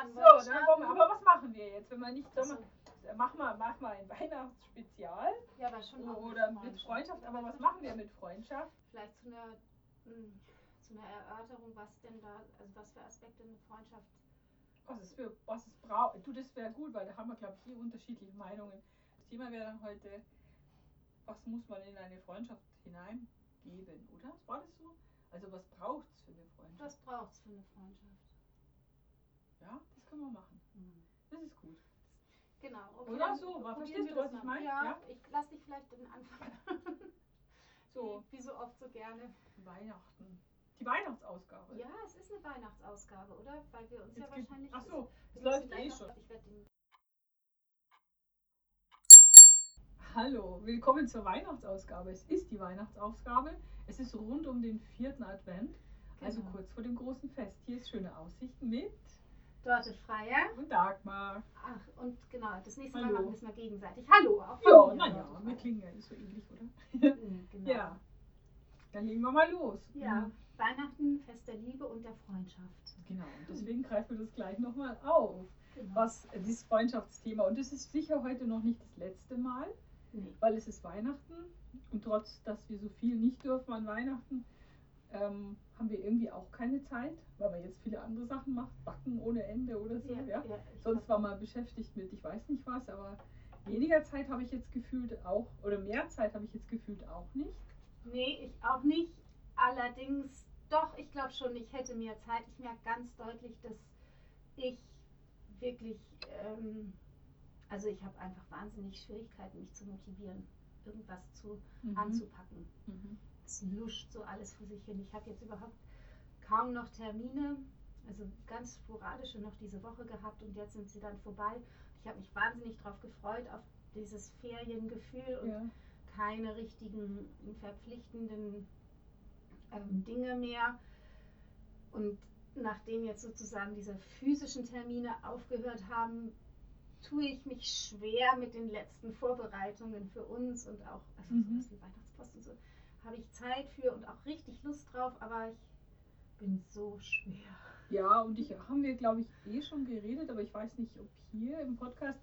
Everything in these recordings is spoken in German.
an. So, Wollen starten? wollen wir, aber was machen wir jetzt, wenn wir nicht, sollen so. mach mal, mach mal ein Weihnachtsspezial Ja, aber schon oder mit Freundschaft, aber was machen wir mit Freundschaft? Vielleicht zu einer, mh, zu einer Erörterung, was denn da, also was für Aspekte eine Freundschaft. Was es für, was es braucht. Du, das wäre gut, weil da haben wir, glaube ich, hier unterschiedliche Meinungen. Das Thema wäre dann heute, was muss man in eine Freundschaft hineingeben, oder? War das so? Also was braucht es für eine Freundschaft? Was braucht es für eine Freundschaft? Ja, das können wir machen. Das ist gut. Genau. Okay, Oder so, probieren verstehst du, was ich meine? Ja, Ja. ich lass dich vielleicht den Anfang. So, Wie, wie so oft so gerne. Weihnachten. Die Weihnachtsausgabe. Ja, es ist eine Weihnachtsausgabe, oder? Weil wir uns ja Jetzt gibt- wahrscheinlich. Ach so, es läuft eh schon. Ich werde den Hallo, willkommen zur Weihnachtsausgabe. Es ist die Weihnachtsausgabe. Es ist rund um den vierten Advent, also Genau. kurz vor dem großen Fest. Hier ist schöne Aussichten mit Dorte Freier. und Dagmar. Ach, und genau, das nächste Hallo. Mal machen wir es mal gegenseitig. Hallo, auch von Ja, naja, klingen ja nicht so ähnlich, oder? Mhm, Genau. Ja, dann legen wir mal los. Ja, Mhm. Weihnachten, Fest der Liebe und der Freundschaft. Genau, und deswegen greifen wir das gleich nochmal auf. Genau. Was dieses Freundschaftsthema. Und das ist sicher heute noch nicht das letzte Mal. Nee. weil es ist Weihnachten und trotz, dass wir so viel nicht dürfen an Weihnachten, ähm, haben wir irgendwie auch keine Zeit, weil man jetzt viele andere Sachen macht, backen ohne Ende oder so. Ja, ich Sonst hab- war man beschäftigt mit, ich weiß nicht was, aber weniger Zeit habe ich jetzt gefühlt auch, oder mehr Zeit habe ich jetzt gefühlt auch nicht. Nee, ich auch nicht. Allerdings, doch, ich glaube schon, ich hätte mehr Zeit. Ich merke ganz deutlich, dass ich wirklich, ähm, also ich habe einfach wahnsinnig Schwierigkeiten, mich zu motivieren, irgendwas zu Mhm. anzupacken. Mhm. Es luscht so alles vor sich hin. Ich habe jetzt überhaupt kaum noch Termine, also ganz sporadische noch diese Woche gehabt und jetzt sind sie dann vorbei. Ich habe mich wahnsinnig darauf gefreut, auf dieses Feriengefühl und Ja. keine richtigen verpflichtenden ähm, Dinge mehr. Und nachdem jetzt sozusagen diese physischen Termine aufgehört haben, tue ich mich schwer mit den letzten Vorbereitungen für uns und auch also Mhm. sowas wie Weihnachtspost und so. Habe ich Zeit für und auch richtig Lust drauf, aber ich bin so schwer. Ja, und ich haben wir, glaube ich, eh schon geredet, aber ich weiß nicht, ob hier im Podcast,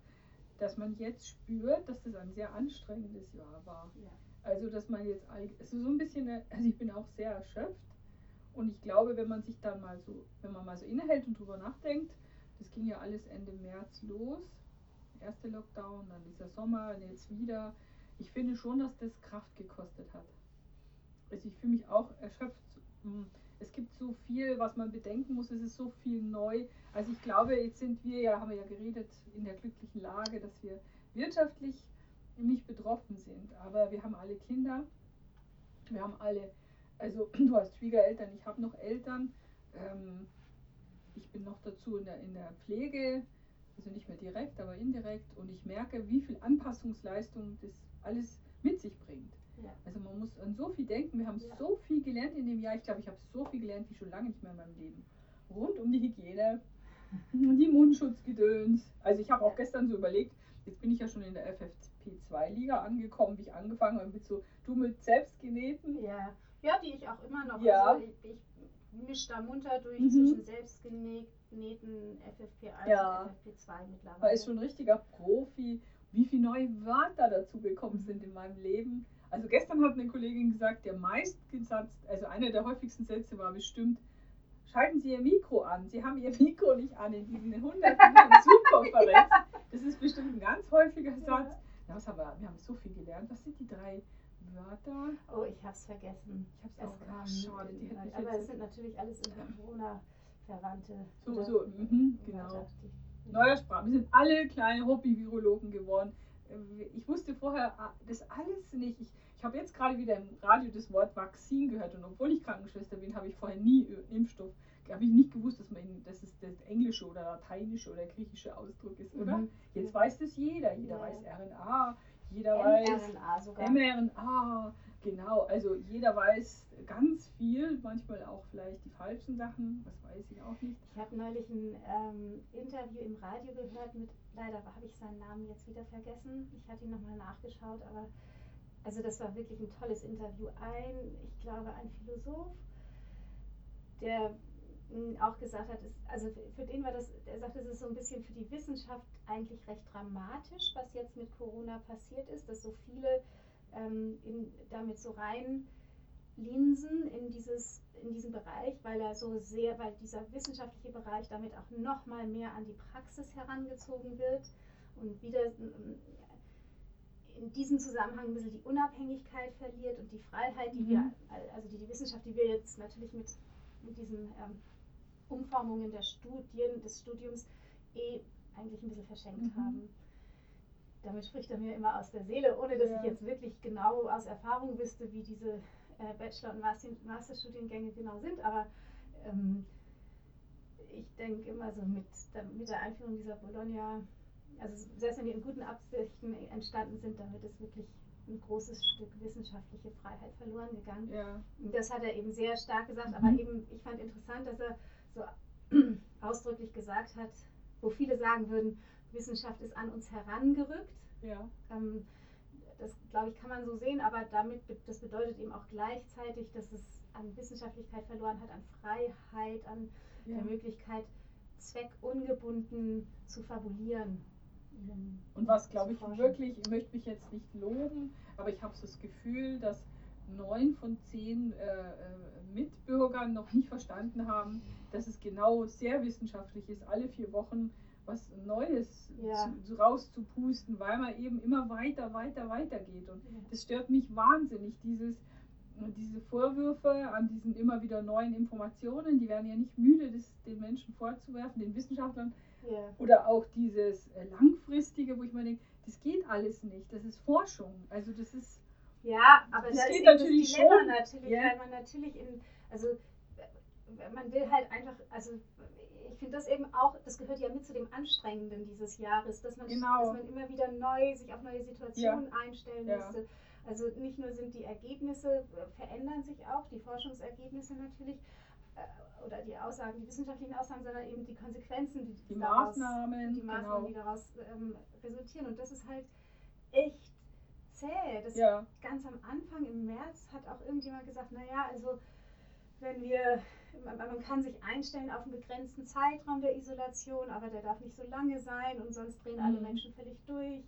dass man jetzt spürt, dass das ein sehr anstrengendes Jahr war. Ja. Also, dass man jetzt, ist so ein bisschen, also ich bin auch sehr erschöpft und ich glaube, wenn man sich dann mal so, wenn man mal so innehält und drüber nachdenkt, das ging ja alles Ende März los, erste Lockdown, dann dieser Sommer, jetzt wieder. Ich finde schon, dass das Kraft gekostet hat. Also ich fühle mich auch erschöpft. Hm, Es gibt so viel, was man bedenken muss, es ist so viel neu. Also ich glaube, jetzt sind wir ja, haben wir ja geredet, in der glücklichen Lage, dass wir wirtschaftlich nicht betroffen sind. Aber wir haben alle Kinder, wir haben alle, also du hast Schwiegereltern, ich habe noch Eltern, ähm, ich bin noch dazu in der, in der Pflege, also nicht mehr direkt, aber indirekt und ich merke, wie viel Anpassungsleistung das alles mit sich bringt. Ja. Also man muss an so viel denken, wir haben Ja. so viel gelernt in dem Jahr, ich glaube, ich habe so viel gelernt wie schon lange nicht mehr in meinem Leben. Rund um die Hygiene, die Mundschutzgedöns. Also ich habe auch gestern so überlegt, jetzt bin ich ja schon in der FFP2-Liga angekommen, wie ich angefangen habe mit so, du mit selbstgenähten. Ja. ja, die ich auch immer noch. Ja. Also ich, ich mische da munter durch Mhm. zwischen selbstgenähten FFP1 Ja. und FFP2 mittlerweile. Man ist schon ein richtiger Profi, wie viele neue Wörter dazu gekommen sind in meinem Leben. Also gestern hat eine Kollegin gesagt, der meistgesatzt, also einer der häufigsten Sätze war bestimmt, schalten Sie Ihr Mikro an. Sie haben Ihr Mikro nicht an in diesen hunderten Zoom-Konferenzen. Das ist bestimmt ein ganz häufiger Satz. Na, was haben wir? wir haben so viel gelernt. Was sind die drei Wörter? Oh, ich hab's vergessen. Ich hab's Es auch kam ach, schade, die hätte ich aber es sind natürlich alles in Corona-Verwandte. so, oder so, mhm, genau. Neuer Sprache. Wir sind alle kleine Hobby-Virologen geworden. Ich wusste vorher ah, das alles nicht. Ich, ich habe jetzt gerade wieder im Radio das Wort Vakzin gehört und obwohl ich Krankenschwester bin, habe ich vorher nie Impfstoff, habe ich nicht gewusst, dass, man, dass es das englische oder lateinische oder griechische Ausdruck ist, oder? Mhm. Jetzt weiß das jeder. Jeder Ja. weiß RNA, jeder weiß mRNA sogar. mRNA, genau. Also jeder weiß ganz viel, manchmal auch vielleicht die falschen Sachen, das weiß ich auch nicht. Ich habe neulich ein ähm, Interview im Radio gehört mit, leider habe ich seinen Namen jetzt wieder vergessen. Ich hatte ihn nochmal nachgeschaut, aber also das war wirklich ein tolles Interview. Ein, ich glaube, ein Philosoph, der auch gesagt hat, ist, also für- den war das, er sagt, es ist so ein bisschen für die Wissenschaft eigentlich recht dramatisch, was jetzt mit Corona passiert ist, dass so viele ähm, in, damit so rein linsen in, dieses, in diesen Bereich, weil er so sehr, weil dieser wissenschaftliche Bereich damit auch noch mal mehr an die Praxis herangezogen wird und wieder in diesem Zusammenhang ein bisschen die Unabhängigkeit verliert und die Freiheit, die mhm. wir, also die, die Wissenschaft, die wir jetzt natürlich mit, mit diesen ähm, Umformungen der Studien, des Studiums eh eigentlich ein bisschen verschenkt mhm. haben. Damit spricht er mir immer aus der Seele, ohne dass ja. ich jetzt wirklich genau aus Erfahrung wüsste, wie diese äh, Bachelor- und Master Masterstudiengänge genau sind. Aber ähm, ich denke immer so mit, mit der Einführung dieser Bologna also selbst wenn die in guten Absichten entstanden sind, damit ist wirklich ein großes Stück wissenschaftliche Freiheit verloren gegangen. Ja. Das hat er eben sehr stark gesagt, mhm. aber eben, ich fand interessant, dass er so ausdrücklich gesagt hat, wo viele sagen würden, Wissenschaft ist an uns herangerückt. Ja. Ähm, das, glaube ich, kann man so sehen, aber damit, das bedeutet eben auch gleichzeitig, dass es an Wissenschaftlichkeit verloren hat, an Freiheit, an ja. der Möglichkeit, zweckungebunden zu fabulieren. Und was, glaube ich, wirklich, ich möchte mich jetzt nicht loben, aber ich habe so das Gefühl, dass neun von zehn äh, äh, Mitbürgern noch nicht verstanden haben, dass es genau sehr wissenschaftlich ist, alle vier Wochen was Neues ja. zu, rauszupusten, weil man eben immer weiter, weiter, weiter geht. Und das stört mich wahnsinnig, dieses, diese Vorwürfe an diesen immer wieder neuen Informationen, die werden ja nicht müde, das den Menschen vorzuwerfen, den Wissenschaftlern, Yeah. Oder auch dieses äh, langfristige, wo ich mir denke, das geht alles nicht. Das ist Forschung. Also das ist. Ja, aber das, das geht natürlich das Dilemma schon. natürlich, yeah. weil man natürlich in, also man will halt einfach, also ich finde das eben auch, das gehört ja mit zu dem Anstrengenden dieses Jahres, dass man, genau. dass man immer wieder neu sich auf neue Situationen ja. einstellen ja. musste. Also nicht nur sind die Ergebnisse, äh, verändern sich auch, die Forschungsergebnisse natürlich, äh, oder die Aussagen, die wissenschaftlichen Aussagen, sondern eben die Konsequenzen, die, die daraus, Maßnahmen, die, Maßnahmen genau. die daraus ähm, resultieren. Und das ist halt echt zäh. Das ja. Ganz am Anfang im März hat auch irgendjemand gesagt, naja, also wenn wir, man, kann sich einstellen auf einen begrenzten Zeitraum der Isolation, aber der darf nicht so lange sein und sonst drehen mhm. alle Menschen völlig durch.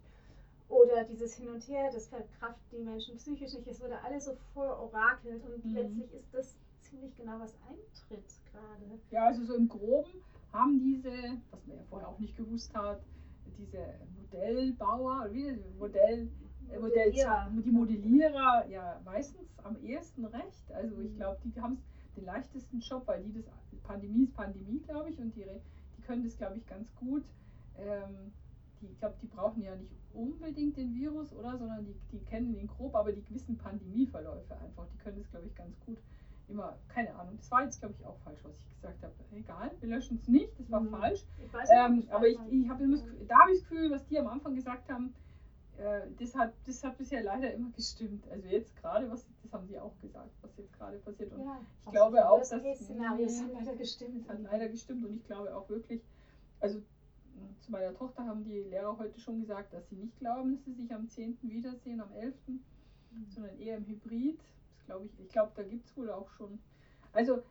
Oder dieses Hin und Her, das verkraften die Menschen psychisch nicht. Es wurde alles so vororakelt und mhm. letztlich ist das ziemlich genau, was eintritt gerade. Ja, also so im Groben haben diese, was man ja vorher auch nicht gewusst hat, diese Modellbauer, wie Modell, äh, Modellierer. die Modellierer ja meistens am ehesten recht. Also ich mhm. glaube, die haben den leichtesten Job, weil die das Pandemie ist Pandemie, glaube ich, und die, die können das, glaube ich, ganz gut. Ähm, die, ich glaube, die brauchen ja nicht unbedingt den Virus, oder, sondern die, die kennen ihn grob, aber die gewissen Pandemieverläufe einfach, die können das, glaube ich, ganz gut immer, keine Ahnung, das war jetzt glaube ich auch falsch, was ich gesagt habe. Egal, wir löschen es nicht, das war mhm. falsch. Ich weiß ähm, aber ich, ich habe da habe ich das Gefühl, was die am Anfang gesagt haben, äh, das, hat, das hat bisher leider immer gestimmt. Also jetzt gerade, was das haben die auch gesagt, was jetzt gerade passiert. Und ja, ich glaube auch, dass das Szenario hat leider gestimmt. Hat leider gestimmt und ich glaube auch wirklich, also zu meiner Tochter haben die Lehrer heute schon gesagt, dass sie nicht glauben, dass sie sich am 10. wiedersehen, am 11., mhm. sondern eher im Hybrid glaube ich. Ich glaube, da gibt es wohl auch schon. Also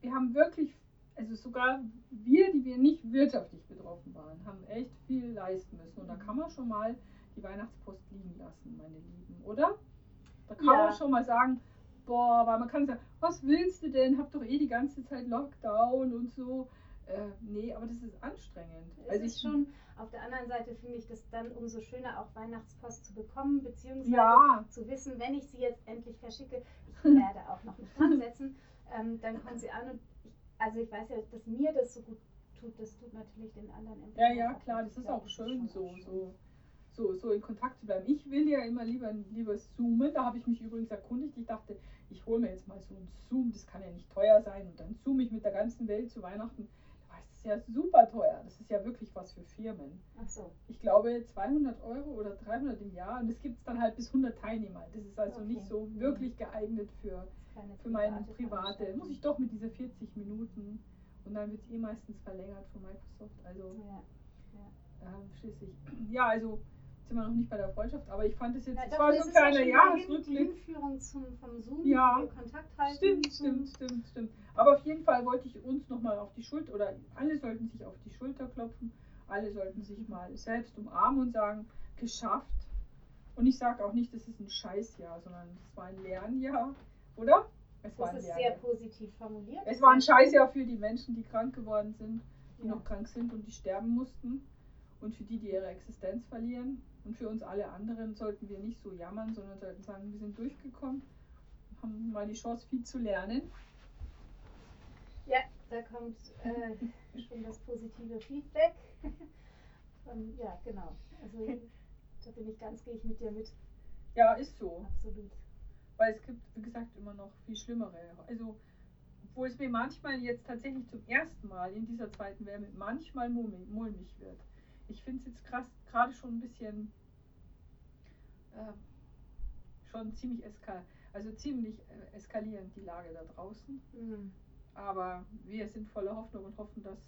wir haben wirklich, also sogar wir, die wir nicht wirtschaftlich betroffen waren, haben echt viel leisten müssen. Und da kann man schon mal die Weihnachtspost liegen lassen, meine Lieben, oder? Da kann ja. man schon mal sagen, boah, weil man kann sagen, was willst du denn? Hab doch eh die ganze Zeit Lockdown und so. Äh, nee, aber das ist anstrengend. Es also ist schon, auf der anderen Seite finde ich das dann umso schöner, auch Weihnachtspost zu bekommen, beziehungsweise ja. zu wissen, wenn ich sie jetzt endlich verschicke, ich werde auch noch nicht dran setzen, ähm, dann kommen sie an und ich, also ich weiß ja, dass mir das so gut tut, das tut natürlich den anderen Empfängern. Ja, ja, klar, das ist auch schön so, so, so, so in Kontakt zu bleiben. Ich will ja immer lieber, lieber zoomen, da habe ich mich übrigens erkundigt, ich dachte, ich hole mir jetzt mal so ein Zoom, das kann ja nicht teuer sein und dann zoome ich mit der ganzen Welt zu Weihnachten ist ja super teuer. Das ist ja wirklich was für Firmen. Ach so. Ich glaube 200 Euro oder 300 im Jahr und es gibt es dann halt bis 100 Teilnehmer. Das ist also okay. nicht so wirklich geeignet für, für meine private. Muss ich doch mit dieser 40 Minuten und dann wird es eh meistens verlängert von Microsoft. Also ja. Ja. Ähm, schließlich. Ja, also sind wir noch nicht bei der Freundschaft, aber ich fand es jetzt, Ja, es war so ein kleiner Jahresrückblick. Hinführung zum, vom Zoom, Ja. Kontakt halten. Stimmt, stimmt, stimmt, stimmt. Aber auf jeden Fall wollte ich uns nochmal auf die Schulter, oder alle sollten sich auf die Schulter klopfen, alle sollten sich mal selbst umarmen und sagen, geschafft. Und ich sage auch nicht, das ist ein Scheißjahr, sondern es war ein Lernjahr, oder? Es war Das ein ist sehr positiv formuliert. Es war ein Scheißjahr für die Menschen, die krank geworden sind, die Ja. noch krank sind und die sterben mussten. Und für die, die ihre Existenz verlieren. Und für uns alle anderen sollten wir nicht so jammern, sondern sollten sagen, wir sind durchgekommen, haben mal die Chance, viel zu lernen. Ja, da kommt äh, schon das positive Feedback. Und, ja, genau. Also da bin ich ganz, gehe ich mit dir mit. Ja, ist so. Absolut. Weil es gibt, wie gesagt, immer noch viel schlimmere. Also, obwohl es mir manchmal jetzt tatsächlich zum ersten Mal in dieser zweiten Welle manchmal mulmig wird. Ich finde es jetzt krass, gerade schon ein bisschen, äh, schon ziemlich eskal also ziemlich äh, eskalierend die Lage da draußen. Mhm. Aber wir sind voller Hoffnung und hoffen, dass,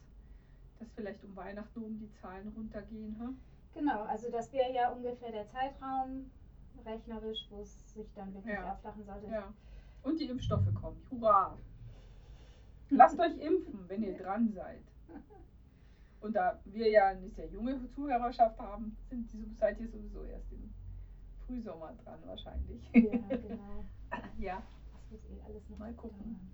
dass vielleicht um Weihnachten um die Zahlen runtergehen. Hm? Genau, also das wäre ja ungefähr der Zeitraum rechnerisch, wo es sich dann wirklich Ja. abflachen sollte. Ja. Und die Impfstoffe kommen. Hurra! Lasst euch impfen, wenn ihr dran seid. Und da wir ja eine sehr junge Zuhörerschaft haben, sind die, seid ihr sowieso erst im Frühsommer dran wahrscheinlich. Ja, genau. ja. Das wird eh alles noch Mal gucken.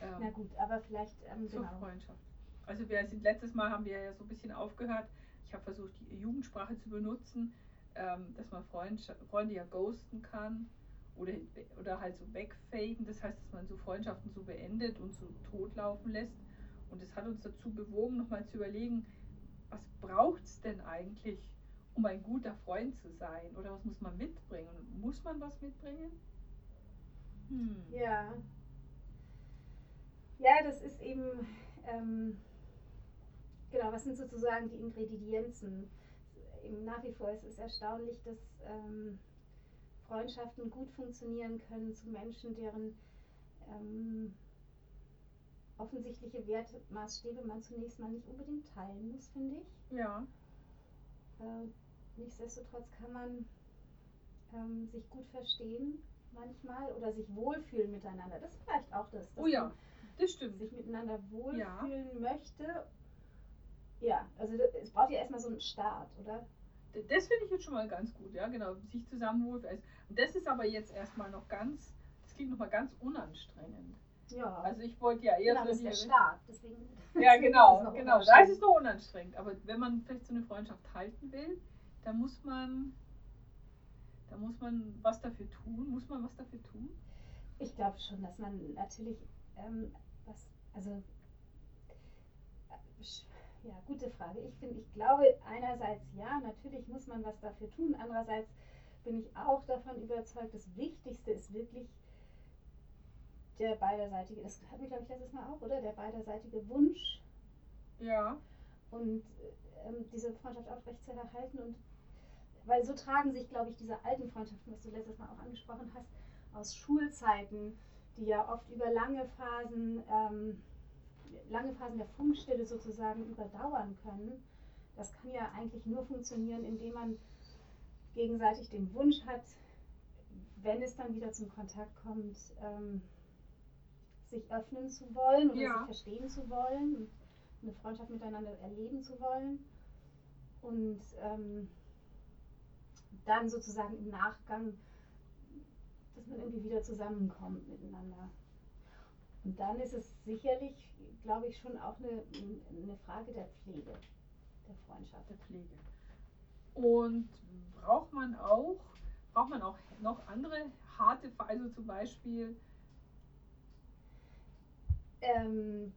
Ähm, Na gut, aber vielleicht, ähm, zur genau. Freundschaft. Also wir sind letztes Mal haben wir ja so ein bisschen aufgehört. Ich habe versucht, die Jugendsprache zu benutzen, ähm, dass man Freundschaft, Freunde ja ghosten kann oder, oder halt so wegfaden. Das heißt, dass man so Freundschaften so beendet und so totlaufen lässt. Und es hat uns dazu bewogen, nochmal zu überlegen, was braucht es denn eigentlich, um ein guter Freund zu sein? Oder was muss man mitbringen? Muss man was mitbringen? Hm. Ja. Ja, das ist eben, ähm, genau, was sind sozusagen die Ingredienzen? Eben nach wie vor ist es erstaunlich, dass ähm, Freundschaften gut funktionieren können zu Menschen, deren ähm, offensichtliche Wertmaßstäbe man zunächst mal nicht unbedingt teilen muss, finde ich. Ja, Äh, nichtsdestotrotz kann man ähm, sich gut verstehen manchmal oder sich wohlfühlen miteinander. Das ist vielleicht auch das, dass oh ja, man das stimmt. sich miteinander wohlfühlen Ja. möchte. Ja, also es braucht ja erstmal so einen Start, oder? Das finde ich jetzt schon mal ganz gut, ja, genau, sich zusammen wohlfühlen. Und das ist aber jetzt erstmal noch ganz, das klingt nochmal ganz unanstrengend. Ja, Also ich wollte ja eher genau, so das ist der Start. Deswegen, Ja, deswegen ist genau, genau. Da ist es noch unanstrengend. Aber wenn man vielleicht so eine Freundschaft halten will, dann muss man, da muss man was dafür tun. Muss man was dafür tun? Ich glaube schon, dass man natürlich ähm, was, also äh, ja, gute Frage. Ich finde, ich glaube einerseits ja, natürlich muss man was dafür tun. Andererseits bin ich auch davon überzeugt, das Wichtigste ist wirklich der beiderseitige, das hatten wir glaube ich letztes Mal auch, oder? Der beiderseitige Wunsch Ja. und ähm, diese Freundschaft aufrechtzuerhalten und weil so tragen sich, glaube ich, diese alten Freundschaften, was du letztes Mal auch angesprochen hast, aus Schulzeiten, die ja oft über lange Phasen, ähm, lange Phasen der Funkstille sozusagen überdauern können. Das kann ja eigentlich nur funktionieren, indem man gegenseitig den Wunsch hat, wenn es dann wieder zum Kontakt kommt, ähm, sich öffnen zu wollen oder Ja. sich verstehen zu wollen und eine Freundschaft miteinander erleben zu wollen. Und ähm, dann sozusagen im Nachgang, dass man irgendwie wieder zusammenkommt miteinander. Und dann ist es sicherlich, glaube ich, schon auch eine, eine Frage der Pflege, der Freundschaft. Der Pflege. Und braucht man auch, braucht man auch noch andere harte, also zum Beispiel, Ähm,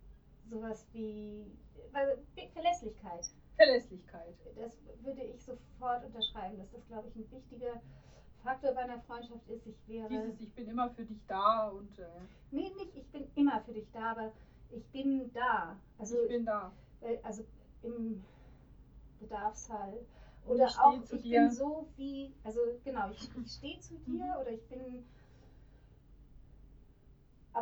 sowas wie also Verlässlichkeit. Verlässlichkeit. Das würde ich sofort unterschreiben, dass das, glaube ich, ein wichtiger Faktor bei einer Freundschaft ist. Ich wäre. Dieses, ich bin immer für dich da und äh, Nee, nicht, ich bin immer für dich da, aber ich bin da. Also, ich bin da. also im Bedarfsfall. Oder ich auch, ich dir. bin so wie, also genau, ich, ich stehe zu dir Mhm. oder ich bin.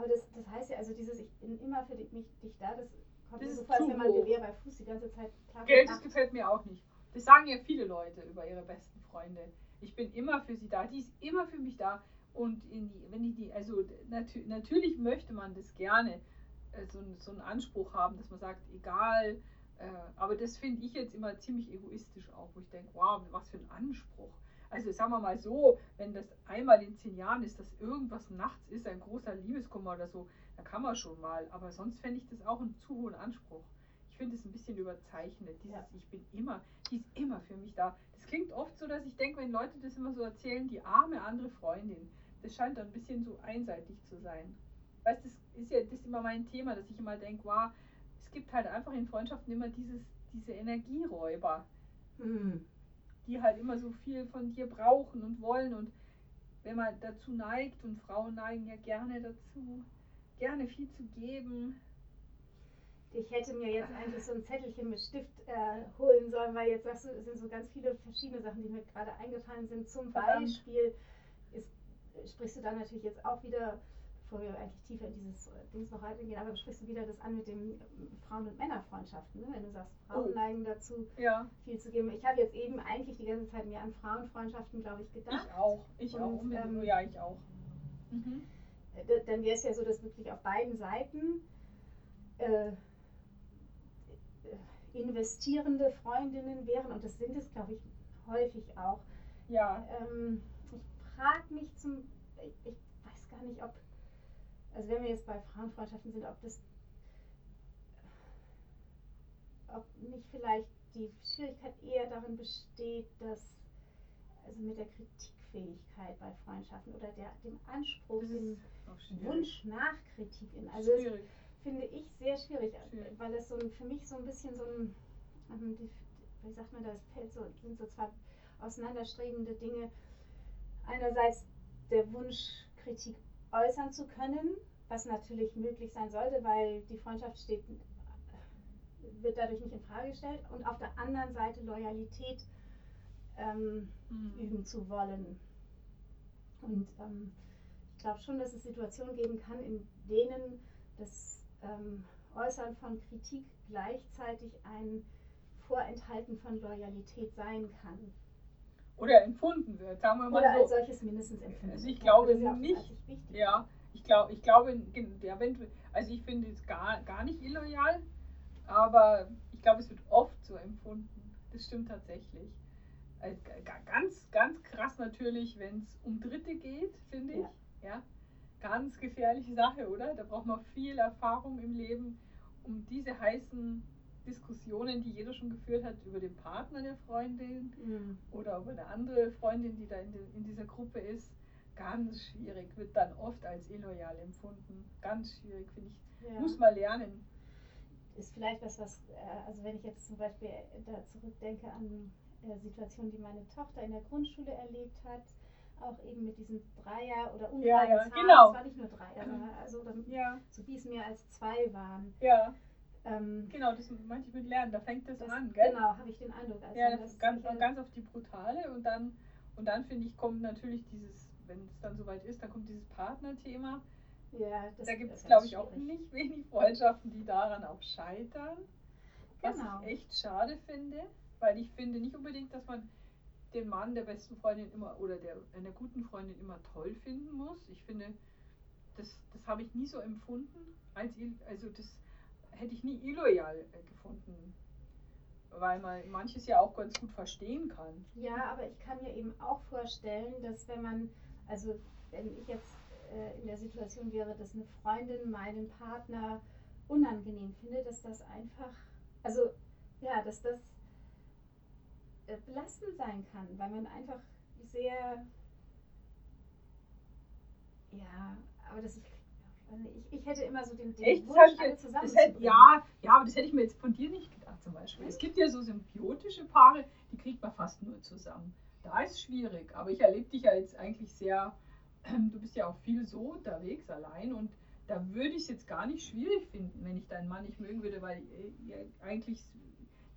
Aber das, das heißt ja, also dieses, ich bin immer für dich, mich, dich da, das kommt Das mir so vor, als wenn man. Gewehr bei Fuß die ganze Zeit und Geld, das gefällt mir auch nicht. Das sagen ja viele Leute über ihre besten Freunde. Ich bin immer für sie da, die ist immer für mich da. Und in die, wenn ich die, also natür natürlich möchte man das gerne, äh, so, so einen Anspruch haben, dass man sagt, egal, äh, aber das finde ich jetzt immer ziemlich egoistisch auch, wo ich denke, wow, was für ein Anspruch. Also sagen wir mal so, wenn das einmal in zehn Jahren ist, dass irgendwas nachts ist, ein großer Liebeskummer oder so, da kann man schon mal. Aber sonst fände ich das auch einen zu hohen Anspruch. Ich finde es ein bisschen überzeichnet. Dieses, Ja. ich bin immer, die ist immer für mich da. Das klingt oft so, dass ich denke, wenn Leute das immer so erzählen, die arme andere Freundin, das scheint dann ein bisschen so einseitig zu sein. Weißt du, das ist ja das ist immer mein Thema, dass ich immer denke, wow, es gibt halt einfach in Freundschaften immer dieses, diese Energieräuber Hm. Die halt immer so viel von dir brauchen und wollen und wenn man dazu neigt und Frauen neigen ja gerne dazu, gerne viel zu geben. Ich hätte mir jetzt eigentlich so ein Zettelchen mit Stift äh, holen sollen, weil jetzt sagst du, es sind so ganz viele verschiedene Sachen, die mir gerade eingefallen sind. Zum Verdammt. Beispiel ist, sprichst du da natürlich jetzt auch wieder, bevor wir eigentlich tiefer in dieses äh, Dings noch reingehen, aber sprichst du wieder das an mit den ähm, Frauen- und Männerfreundschaften, ne? wenn du sagst, Frauen Oh. neigen dazu, Ja, viel zu geben. Ich habe jetzt eben eigentlich die ganze Zeit mehr an Frauenfreundschaften, glaube ich, gedacht. ich auch, ich auch, Und, unbedingt. ähm, ja, ich auch. Mhm. D- dann wäre es ja so, dass wirklich auf beiden Seiten äh, äh, investierende Freundinnen wären, und das sind es, glaube ich, häufig auch. Ja, Ähm, ich frage mich zum, ich, ich weiß gar nicht, ob, also wenn wir jetzt bei Frauenfreundschaften sind, ob das, ob nicht vielleicht die Schwierigkeit eher darin besteht, dass, also mit der Kritikfähigkeit bei Freundschaften oder der, dem Anspruch, das dem. Wunsch nach Kritik in. Also das finde ich sehr schwierig, Schwierig. weil es so ein, für mich so ein bisschen so ein, ähm, wie sagt man das, fällt so, sind so zwei auseinanderstrebende Dinge. Einerseits der Wunsch, Kritik äußern zu können, was natürlich möglich sein sollte, weil die Freundschaft steht, wird dadurch nicht in Frage gestellt. Und auf der anderen Seite Loyalität ähm, Mhm. üben zu wollen. Und ähm, ich glaube schon, dass es Situationen geben kann, in denen das ähm, Äußern von Kritik gleichzeitig ein Vorenthalten von Loyalität sein kann. Oder empfunden wird, sagen wir mal Oder als so. solches mindestens empfinden. Also ich glaube ja nicht. Ja, ich glaube, ich glaube, ja, wenn also ich finde es gar, gar nicht illoyal, aber ich glaube, es wird oft so empfunden. Das stimmt tatsächlich. Also ga- ga- ganz, ganz krass natürlich, wenn es um Dritte geht, finde ich. Ja. Ja. Ganz gefährliche Sache, oder? Da braucht man viel Erfahrung im Leben, um diese heißen Diskussionen, die jeder schon geführt hat, über den Partner der Freundin Mhm. oder über eine andere Freundin, die da in, de, in dieser Gruppe ist, ganz schwierig, wird dann oft als illoyal empfunden. Ganz schwierig, finde ich. Ja. Muss man lernen. ist vielleicht was, was, äh, also wenn ich jetzt zum Beispiel da zurückdenke an äh, Situationen, die meine Tochter in der Grundschule erlebt hat, auch eben mit diesem Dreier oder Ja, ungeraden ja, Zahlen, genau. es war nicht nur Dreier, also dann, Ja, so wie es mehr als zwei waren. ja, Ähm, genau, das meinte ich mit Lernen, da fängt das, das, an, gell? Genau, habe ich den Eindruck. Also Ja, das das ist ganz, sicher- ganz auf die Brutale und dann, und dann finde ich, kommt natürlich dieses, wenn es dann soweit ist, dann kommt dieses Partnerthema. ja, das Da gibt es, glaube ich, auch schwierig. nicht wenig Freundschaften, die daran auch scheitern. Was Genau. ich echt schade finde, weil ich finde nicht unbedingt, dass man den Mann der besten Freundin immer oder der einer guten Freundin immer toll finden muss. Ich finde, das, das habe ich nie so empfunden. Als, ill- also das hätte ich nie illoyal äh, gefunden. Weil man manches ja auch ganz gut verstehen kann. Ja, aber ich kann mir eben auch vorstellen, dass wenn man, also wenn ich jetzt äh, in der Situation wäre, dass eine Freundin meinen Partner unangenehm findet, dass das einfach, also ja, dass das äh, belastend sein kann, weil man einfach sehr, ja, aber das ist, ich, ich hätte immer so den, den Echt? Wunsch, alle das hätte, zusammenzubringen. ja, ja, aber das hätte ich mir jetzt von dir nicht gedacht zum Beispiel. Es gibt ja so symbiotische Paare, die kriegt man fast nur zusammen. Da ist es schwierig, aber ich erlebe dich ja jetzt eigentlich sehr, du bist ja auch viel so unterwegs allein und da würde ich es jetzt gar nicht schwierig finden, wenn ich deinen Mann nicht mögen würde, weil äh, ja, eigentlich,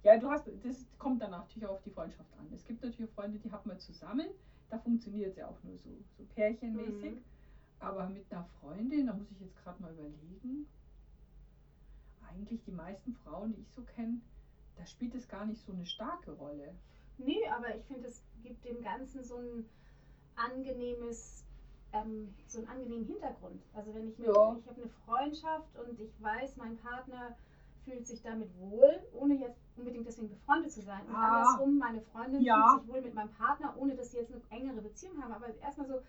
ja, du hast, das kommt dann natürlich auch auf die Freundschaft an. Es gibt natürlich Freunde, die haben wir zusammen, da funktioniert es ja auch nur so, so pärchenmäßig. Mhm. Aber mit einer Freundin, da muss ich jetzt gerade mal überlegen, eigentlich die meisten Frauen, die ich so kenne, da spielt es gar nicht so eine starke Rolle. Nee, aber ich finde, es gibt dem Ganzen so ein angenehmes, ähm, so einen angenehmen Hintergrund. Also wenn ich, Ja. ich habe eine Freundschaft und ich weiß, mein Partner fühlt sich damit wohl, ohne jetzt unbedingt deswegen befreundet zu sein. Und Ah. andersrum, meine Freundin Ja. fühlt sich wohl mit meinem Partner, ohne dass sie jetzt eine engere Beziehung haben. Aber erstmal so,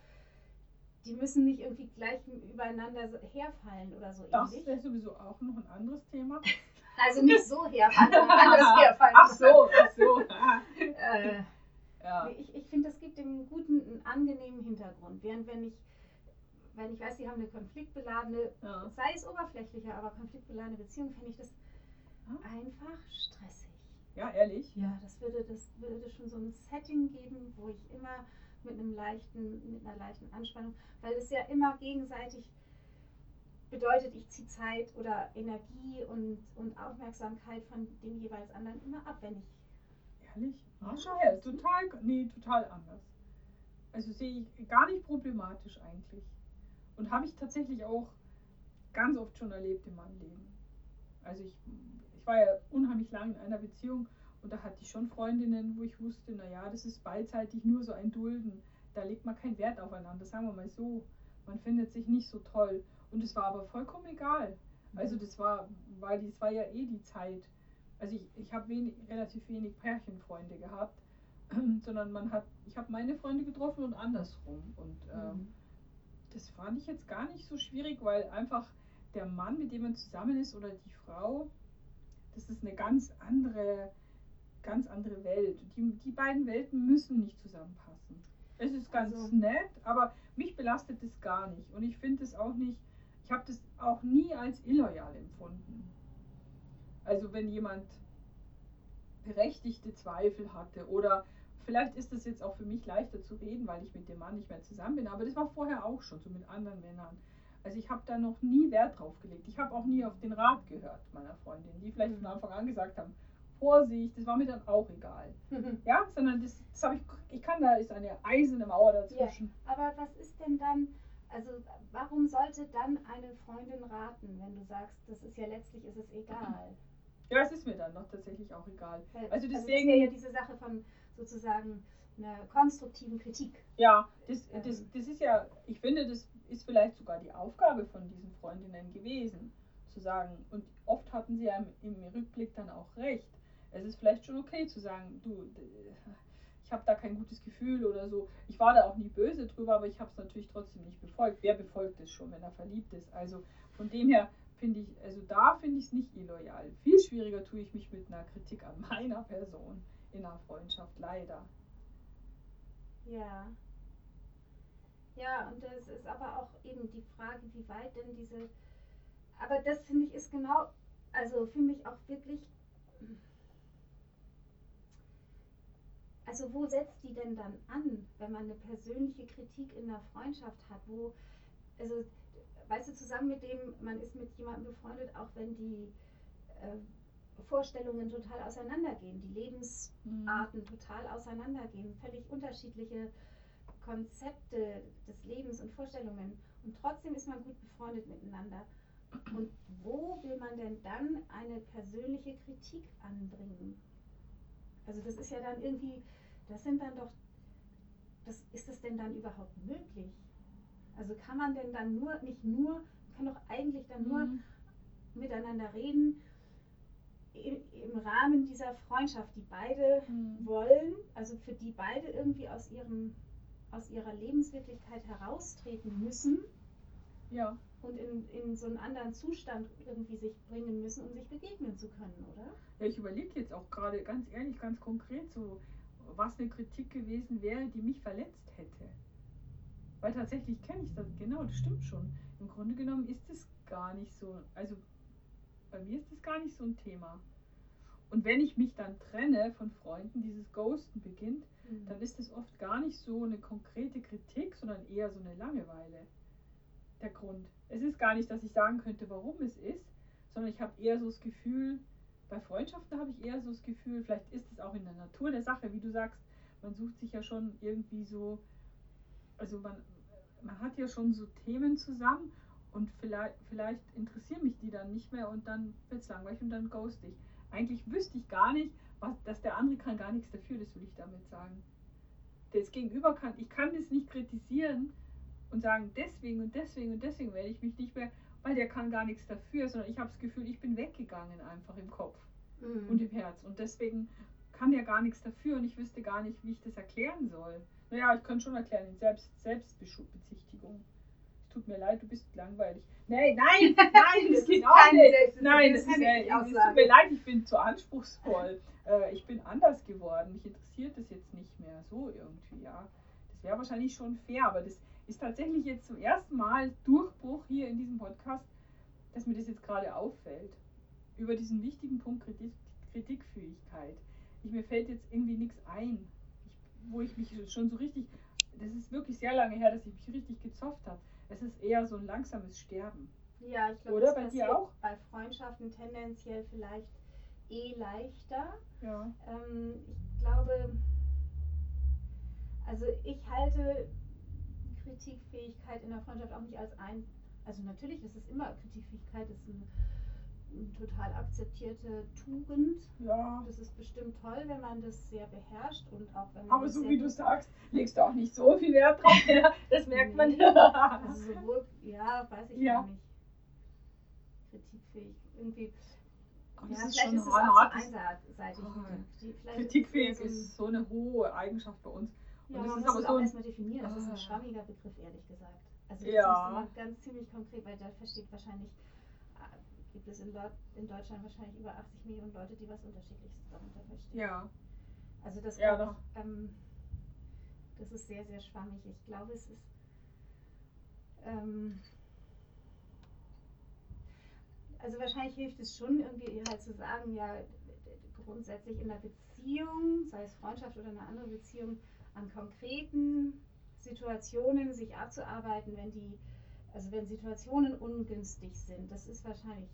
die müssen nicht irgendwie gleich übereinander herfallen oder so Das ähnlich. wäre sowieso auch noch ein anderes Thema. Also nicht so herfallen, sondern anders herfallen. Ach so, ach so. Äh, ja. Ich, ich finde, das gibt dem Guten einen angenehmen Hintergrund. Während wenn ich, wenn ich weiß, sie haben eine konfliktbeladene, Ja. sei es oberflächlicher, aber konfliktbeladene Beziehung, finde ich das Ah. einfach stressig. ja, ehrlich. Ja, das würde, das würde schon so ein Setting geben, wo ich immer mit einem leichten, mit einer leichten Anspannung, weil es ja immer gegenseitig bedeutet, ich ziehe Zeit oder Energie und, und Aufmerksamkeit von dem jeweils anderen immer ab, wenn ich Ehrlich? Ah, schau her, ist total, nee, total anders. Also sehe ich gar nicht problematisch eigentlich. Und habe ich tatsächlich auch ganz oft schon erlebt in meinem Leben. Also ich, ich war ja unheimlich lange in einer Beziehung und da hatte ich schon Freundinnen, wo ich wusste, naja, das ist beidseitig nur so ein Dulden. Da legt man keinen Wert aufeinander, sagen wir mal so. Man findet sich nicht so toll. Und es war aber vollkommen egal. Also das war, weil das war ja eh die Zeit. Also ich, ich habe wenig, relativ wenig Pärchenfreunde gehabt, sondern man hat, ich habe meine Freunde getroffen und andersrum. Und ähm, Mhm. das fand ich jetzt gar nicht so schwierig, weil einfach der Mann, mit dem man zusammen ist, oder die Frau, das ist eine ganz andere, ganz andere Welt. Die, die beiden Welten müssen nicht zusammenpassen. Es ist ganz Also- nett, aber mich belastet das gar nicht. Und ich finde es auch nicht, ich habe das auch nie als illoyal empfunden. Also wenn jemand berechtigte Zweifel hatte oder vielleicht ist es jetzt auch für mich leichter zu reden, weil ich mit dem Mann nicht mehr zusammen bin, aber das war vorher auch schon so mit anderen Männern. Also ich habe da noch nie Wert drauf gelegt. Ich habe auch nie auf den Rat gehört meiner Freundin, die vielleicht Mhm. von Anfang an gesagt haben, Vorsicht, das war mir dann auch egal. Ja, sondern das, das habe ich, ich kann, da ist eine eiserne Mauer dazwischen. Aber was ist denn dann, also warum sollte dann eine Freundin raten, wenn du sagst, das ist ja letztlich ist es egal? Ja, es ist mir dann noch tatsächlich auch egal. Weil- Also das deswegen- wäre ja diese Sache von sozusagen einer konstruktiven Kritik. Ja, das, Ähm. das, das ist ja, ich finde, das ist vielleicht sogar die Aufgabe von diesen Freundinnen gewesen, zu sagen, und oft hatten sie ja im, im Rückblick dann auch recht. Es ist vielleicht schon okay zu sagen, du, ich habe da kein gutes Gefühl oder so. Ich war da auch nie böse drüber, aber ich habe es natürlich trotzdem nicht befolgt. Wer befolgt es schon, wenn er verliebt ist? Also von dem her finde ich, also da finde ich es nicht illoyal. Viel schwieriger tue ich mich mit einer Kritik an meiner Person in einer Freundschaft, leider. Ja. Ja, und das ist aber auch eben die Frage, wie weit denn diese. Aber das finde ich ist genau, also für mich auch wirklich. Also wo setzt die denn dann an, wenn man eine persönliche Kritik in der Freundschaft hat? Wo, also, weißt du, zusammen mit dem, man ist mit jemandem befreundet, auch wenn die äh, Vorstellungen total auseinandergehen, die Lebens, Mhm. Total auseinandergehen, völlig unterschiedliche Konzepte des Lebens und Vorstellungen. Und trotzdem ist man gut befreundet miteinander. Und wo will man denn dann eine persönliche Kritik anbringen? Also das ist ja dann irgendwie, das sind dann doch, das, ist das denn dann überhaupt möglich? Also kann man denn dann nur, nicht nur, kann doch eigentlich dann nur Mhm. miteinander reden im, im Rahmen dieser Freundschaft, die beide Mhm. wollen, also für die beide irgendwie aus ihrem aus ihrer Lebenswirklichkeit heraustreten müssen Ja. Und in, in so einen anderen Zustand irgendwie sich bringen müssen, um sich begegnen zu können, oder? Ja, ich überlege jetzt auch gerade ganz ehrlich, ganz konkret so, was eine Kritik gewesen wäre, die mich verletzt hätte. Weil tatsächlich kenne ich das, genau, das stimmt schon. Im Grunde genommen ist es gar nicht so, also bei mir ist es gar nicht so ein Thema. Und wenn ich mich dann trenne von Freunden, dieses Ghosten beginnt, dann ist es oft gar nicht so eine konkrete Kritik, sondern eher so eine Langeweile. Der Grund. Es ist gar nicht, dass ich sagen könnte, warum es ist, sondern ich habe eher so das Gefühl, bei Freundschaften habe ich eher so das Gefühl, vielleicht ist es auch in der Natur der Sache, wie du sagst, man sucht sich ja schon irgendwie so, also man, man hat ja schon so Themen zusammen und vielleicht, vielleicht interessieren mich die dann nicht mehr und dann wird es langweilig und dann ghost ich. Eigentlich wüsste ich gar nicht, was, dass der andere kann gar nichts dafür, das will ich damit sagen. Das Gegenüber kann, ich kann das nicht kritisieren und sagen, deswegen und deswegen und deswegen werde ich mich nicht mehr, weil der kann gar nichts dafür, sondern ich habe das Gefühl, ich bin weggegangen einfach im Kopf Mhm. und im Herz. Und deswegen kann der gar nichts dafür und ich wüsste gar nicht, wie ich das erklären soll. Naja, ich kann schon erklären, in Selbst, Selbstbezichtigung. Es tut mir leid, du bist langweilig. Nein, nein, nein, das, Das geht auch nicht. Nein, das das ist ist, keine äh, es tut mir leid, ich bin zu anspruchsvoll. äh, ich bin anders geworden. Mich interessiert das jetzt nicht mehr so irgendwie, ja. Das wäre wahrscheinlich schon fair, aber das ist tatsächlich jetzt zum ersten Mal Durchbruch hier in diesem Podcast, dass mir das jetzt gerade auffällt. Über diesen wichtigen Punkt Kritik, Kritikfähigkeit. Ich, mir fällt jetzt irgendwie nichts ein, ich, wo ich mich schon so richtig, das ist wirklich sehr lange her, dass ich mich richtig gezofft habe. Es ist eher so ein langsames Sterben. Ja, ich glaube, das bei dir auch? bei Freundschaften tendenziell vielleicht eh leichter. Ja. Ähm, ich glaube, also ich halte Kritikfähigkeit in der Freundschaft auch nicht als ein, also natürlich ist es immer, Kritikfähigkeit ist eine, eine total akzeptierte Tugend. Ja. Das ist bestimmt toll, wenn man das sehr beherrscht und auch wenn man Aber so wie du sagst, legst du auch nicht so viel Wert drauf. Ja, das merkt man. Also sowohl, ja, weiß ich Ja. gar nicht. Kritikfähig. Irgendwie. Ja, das ist vielleicht schon ist es auch zu einseitig. Oh, Kritikfähig ist so eine hohe Eigenschaft bei uns. Ja, Und das man ist muss aber so auch erstmal definieren. Das ist Ah. ein schwammiger Begriff, ehrlich gesagt. Also das Ja. man ganz ziemlich konkret, weil da versteht wahrscheinlich, äh, gibt es in, Leut in Deutschland wahrscheinlich über 80 Millionen Leute, die was Unterschiedliches darunter verstehen. Ja. Also das, Ja, glaub ich, ähm, das ist sehr, sehr schwammig. Ich glaube, es ist ähm, also wahrscheinlich hilft es schon irgendwie halt zu sagen, ja, grundsätzlich in einer Beziehung, sei es Freundschaft oder eine andere Beziehung, an konkreten Situationen sich abzuarbeiten, wenn die, also wenn Situationen ungünstig sind. Das ist wahrscheinlich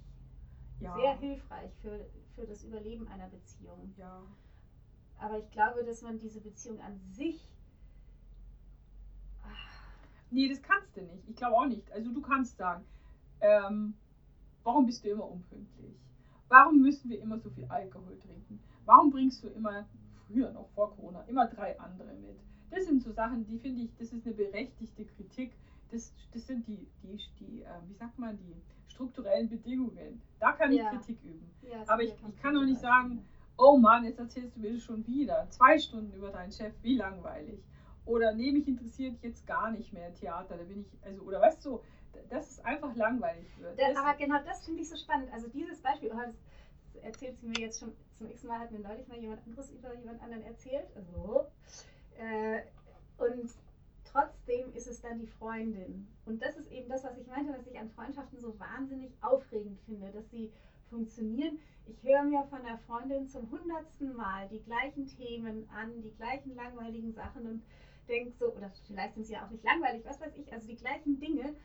Ja. sehr hilfreich für, für das Überleben einer Beziehung. ja. Aber ich glaube, dass man diese Beziehung an sich. Nee, das kannst du nicht. Ich glaube auch nicht. Also du kannst sagen, ähm, warum bist du immer unpünktlich? Warum müssen wir immer so viel Alkohol trinken? Warum bringst du immer, früher noch vor Corona, immer drei andere mit? Das sind so Sachen, die finde ich, das ist eine berechtigte Kritik. Das, das sind die, die, die äh, wie sagt man, die strukturellen Bedingungen. Da kann Ja. ich Kritik üben. Ja, Aber ich- ich kann doch nicht sagen, oh Mann, jetzt erzählst du mir das schon wieder. Zwei Stunden über deinen Chef, wie langweilig. Oder nee, mich interessiert jetzt gar nicht mehr Theater. Da bin ich, also, oder weißt du, dass es einfach langweilig wird. Da, Das- aber genau das finde ich so spannend. Also dieses Beispiel, oh, das erzählt sie mir jetzt schon zum nächsten Mal, hat mir neulich mal jemand anderes über jemand anderen erzählt. Also, äh, und trotzdem ist es dann die Freundin. Und das ist eben das, was ich meinte, was ich an Freundschaften so wahnsinnig aufregend finde, dass sie funktionieren. Ich höre mir von der Freundin zum hundertsten Mal die gleichen Themen an, die gleichen langweiligen Sachen und denke so, oder vielleicht sind sie ja auch nicht langweilig, was weiß ich, also die gleichen Dinge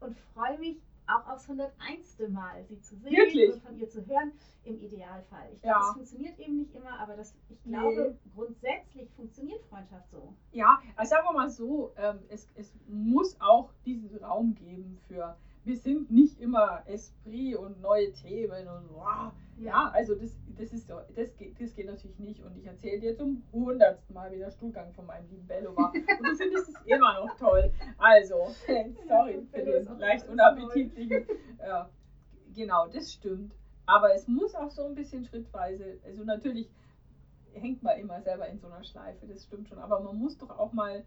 und freue mich auch aufs 101. Mal, sie zu sehen Wirklich? und von ihr zu hören, im Idealfall. Ich Ja. glaube, es funktioniert eben nicht immer, aber das, ich Nee. glaube, grundsätzlich funktioniert Freundschaft so. Ja, also sagen wir mal so, ähm, es, es muss auch diesen Raum geben für, wir sind nicht immer Esprit und neue Themen und wow. Ja, also das, das ist so, das geht, das geht natürlich nicht. Und ich erzähle dir zum hundertsten Mal, wie der Stuhlgang von meinem lieben Bello war. Und du findest es immer noch toll. Also, sorry für den leicht unappetitlichen. Ja, genau, das stimmt. Aber es muss auch so ein bisschen schrittweise, also natürlich hängt man immer selber in so einer Schleife, das stimmt schon. Aber man muss doch auch mal,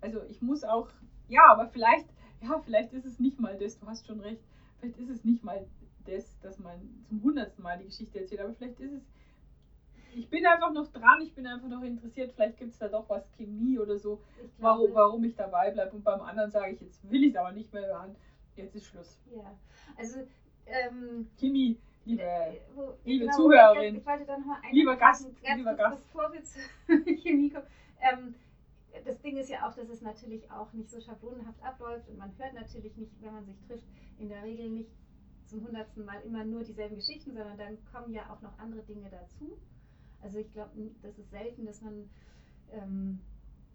also ich muss auch, ja, aber vielleicht, ja, vielleicht ist es nicht mal das, du hast schon recht, vielleicht ist es nicht mal das, dass man zum hundertsten Mal die Geschichte erzählt, aber vielleicht ist es, ich bin einfach noch dran, ich bin einfach noch interessiert, vielleicht gibt es da doch was Chemie oder so, warum, warum ich dabei bleibe und beim anderen sage ich, jetzt will ich es aber nicht mehr hören, jetzt ist Schluss. Ja, also, ähm, Chemie, liebe, äh, wo, liebe wo Zuhörerin, Ich wollte dann mal lieber Gast, ganz lieber Gast. Bevor wir zur Chemie kommen. Ähm, das Ding ist ja auch, dass es natürlich auch nicht so schablonenhaft abläuft und man hört natürlich nicht, wenn man sich trifft, in der Regel nicht zum hundertsten Mal immer nur dieselben Geschichten, sondern dann kommen ja auch noch andere Dinge dazu. Also ich glaube, das ist selten, dass man ähm,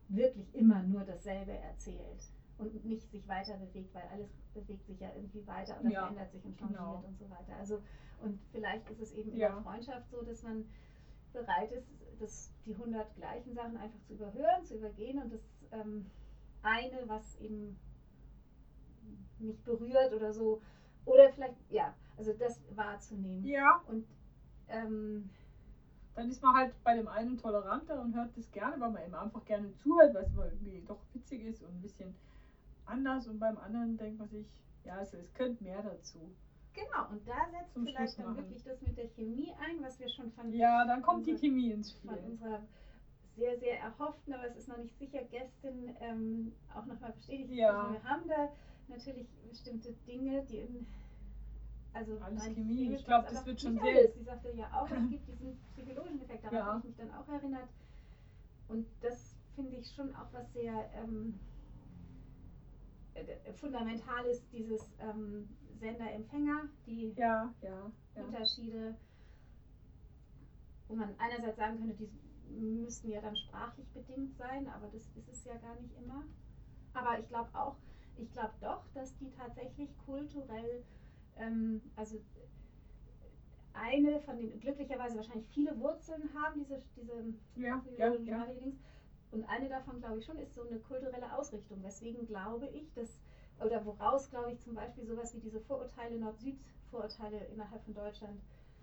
wirklich immer nur dasselbe erzählt und nicht sich weiter bewegt, weil alles bewegt sich ja irgendwie weiter oder Ja, verändert sich und changiert genau. und so weiter. Also und vielleicht ist es eben in Ja. der Freundschaft so, dass man bereit ist, das, die 100 gleichen Sachen einfach zu überhören, zu übergehen und das ähm, eine, was eben mich berührt oder so, oder vielleicht, ja, also das wahrzunehmen. Ja. Und ähm, dann ist man halt bei dem einen toleranter und hört das gerne, weil man eben einfach gerne zuhört, weil es immer irgendwie doch witzig ist und ein bisschen anders und beim anderen denkt man sich, ja, also es könnte mehr dazu. Genau, und da setzt Zum vielleicht Schluss dann machen. wirklich das mit der Chemie ein, was wir schon von, Ja, dann kommt die Unsere- Chemie ins von Spiel. unserer sehr, sehr erhofften, aber es ist noch nicht sicher, Gästin ähm, auch nochmal bestätigt. Ja. Wir haben da natürlich bestimmte Dinge, die in also Alles Chemie. Ich glaub, das wird schon sehr-. Sie sagte ja auch, es gibt diesen psychologischen Effekt, daran Ja. habe ich mich dann auch erinnert. Und das finde ich schon auch was sehr ähm, äh, Fundamentales, dieses ähm, Sender-Empfänger, die ja, ja. Unterschiede, wo man einerseits sagen könnte, die müssten ja dann sprachlich bedingt sein, aber das ist es ja gar nicht immer. Aber ich glaube auch, ich glaube doch, dass die tatsächlich kulturell, ähm, also eine von den, glücklicherweise wahrscheinlich viele Wurzeln haben, diese, diese Ja, ja, ja. Und eine davon, glaube ich schon, ist so eine kulturelle Ausrichtung. Weswegen glaube ich, dass, oder woraus, glaube ich, zum Beispiel sowas wie diese Vorurteile, Nord-Süd-Vorurteile innerhalb von Deutschland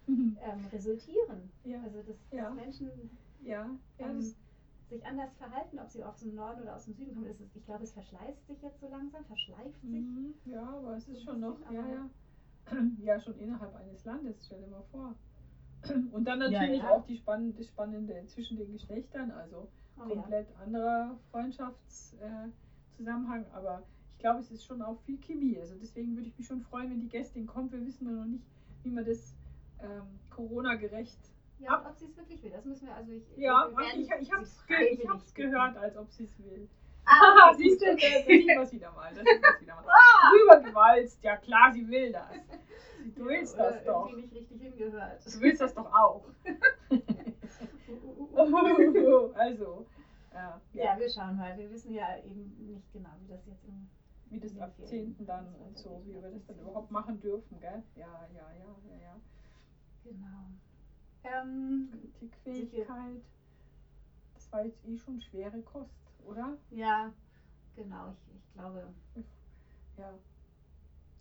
ähm, resultieren. Ja, Also, dass, dass Menschen ja, ja, ähm, das, sich anders verhalten, ob sie aus dem Norden oder aus dem Süden kommen. Ist, ich glaube, es verschleißt sich jetzt so langsam, verschleift sich. mhm, ja, aber es so ist ein schon noch, ja, ja. Ja, schon innerhalb eines Landes, stell dir mal vor. Und dann natürlich ja. auch die spannende, das Spannende zwischen den Geschlechtern, also Oh, ja. komplett anderer Freundschaftszusammenhang, äh, aber ich glaube, es ist schon auch viel Chemie. Also deswegen würde ich mich schon freuen, wenn die Gästin kommt. Wir wissen nur noch nicht, wie man das ähm, Corona-gerecht. Ja, ob sie es wirklich will, das müssen wir, also ich. Ja, ich, ich sie habe es ge ich gehört, als ob sie es will. Ah, okay, siehst du, gut. da sieht man wieder mal. Das das wieder mal. Drüber gewalzt, ja klar, sie will das. Du willst Oder das doch. nicht richtig hingehört. Du willst das doch auch. Also, ja, Ja, wir schauen mal. Wir wissen ja eben nicht genau, wie das jetzt im. wie das ab 10. dann und so, wie wir das dann überhaupt machen dürfen, gell? Ja, ja, ja, ja, ja. Genau. Ähm, Kritikfähigkeit, das war jetzt eh schon schwere Kost, oder? ja, genau. Ich, ich glaube. Ja.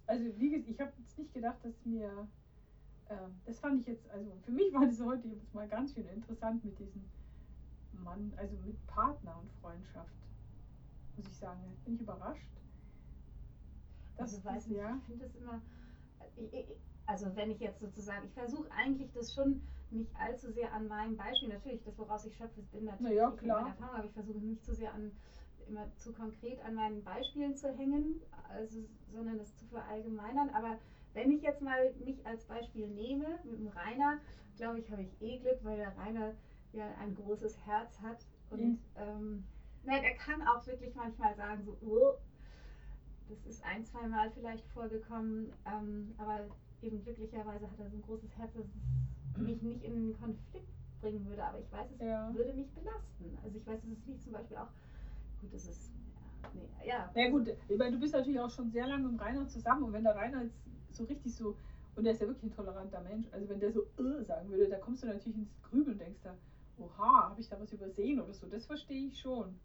Also wie gesagt, ich habe jetzt nicht gedacht, dass mir, ähm, das fand ich jetzt, also für mich war das heute jetzt mal ganz schön interessant mit diesem Mann, also mit Partner und Freundschaft, muss ich sagen. Bin ich überrascht. Das, also weiß das nicht, ja. ich finde das immer. Ich, ich, also wenn ich jetzt sozusagen, ich versuche eigentlich das schon nicht allzu sehr an meinem Beispiel, natürlich das, woraus ich schöpfe, bin natürlich ja, ich mit klar. meiner Erfahrung, aber ich versuche nicht so sehr an immer zu konkret an meinen Beispielen zu hängen, also, sondern das zu verallgemeinern. Aber wenn ich jetzt mal mich als Beispiel nehme, mit dem Rainer, glaube ich, habe ich eh Glück, weil der Rainer ja ein großes Herz hat und Mhm. ähm, nein, er kann auch wirklich manchmal sagen, so, "Oh, das ist ein, zwei Mal vielleicht vorgekommen, ähm, aber eben glücklicherweise hat er so ein großes Herz, dass es mich nicht in einen Konflikt bringen würde, aber ich weiß, es Ja. würde mich belasten. Also ich weiß, es ist nicht zum Beispiel auch, gut, es ist, ja, nee, ja. Na gut, ich meine, du bist natürlich auch schon sehr lange mit Rainer zusammen und wenn der Rainer jetzt so richtig so, und der ist ja wirklich ein toleranter Mensch, also wenn der so äh sagen würde, da kommst du natürlich ins Grübeln und denkst da, oha, habe ich da was übersehen oder so, das verstehe ich schon.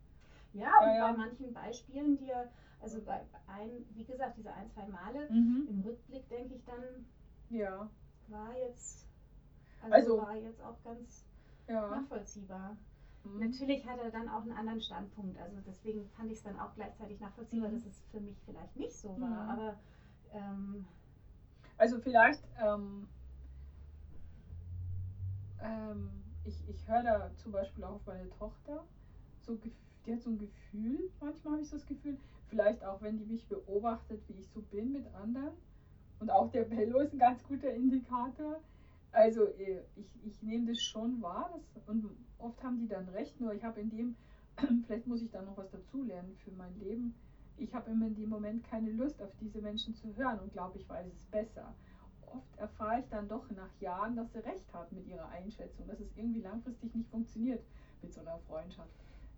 Ja, und Ja, ja. bei manchen Beispielen, die er, also bei ein, wie gesagt, diese ein, zwei Male, Mhm. im Rückblick denke ich dann, Ja, war jetzt, also, Also- war jetzt auch ganz ja. nachvollziehbar. Mhm. Natürlich hat er dann auch einen anderen Standpunkt, also deswegen fand ich es dann auch gleichzeitig nachvollziehbar, Mhm. dass es für mich vielleicht nicht so war, Mhm. aber ähm, Also vielleicht, ähm, ähm, ich, ich höre da zum Beispiel auch auf meine Tochter, so, die hat so ein Gefühl, manchmal habe ich so das Gefühl, vielleicht auch wenn die mich beobachtet, wie ich so bin mit anderen. Und auch der Bello ist ein ganz guter Indikator. Also äh, ich, ich nehme das schon wahr das, und oft haben die dann recht, nur ich habe in dem, vielleicht muss ich da noch was dazulernen für mein Leben. Ich habe immer in dem Moment keine Lust auf diese Menschen zu hören und glaube, ich weiß es besser. Oft erfahre ich dann doch nach Jahren, dass sie recht hat mit ihrer Einschätzung, dass es irgendwie langfristig nicht funktioniert mit so einer Freundschaft.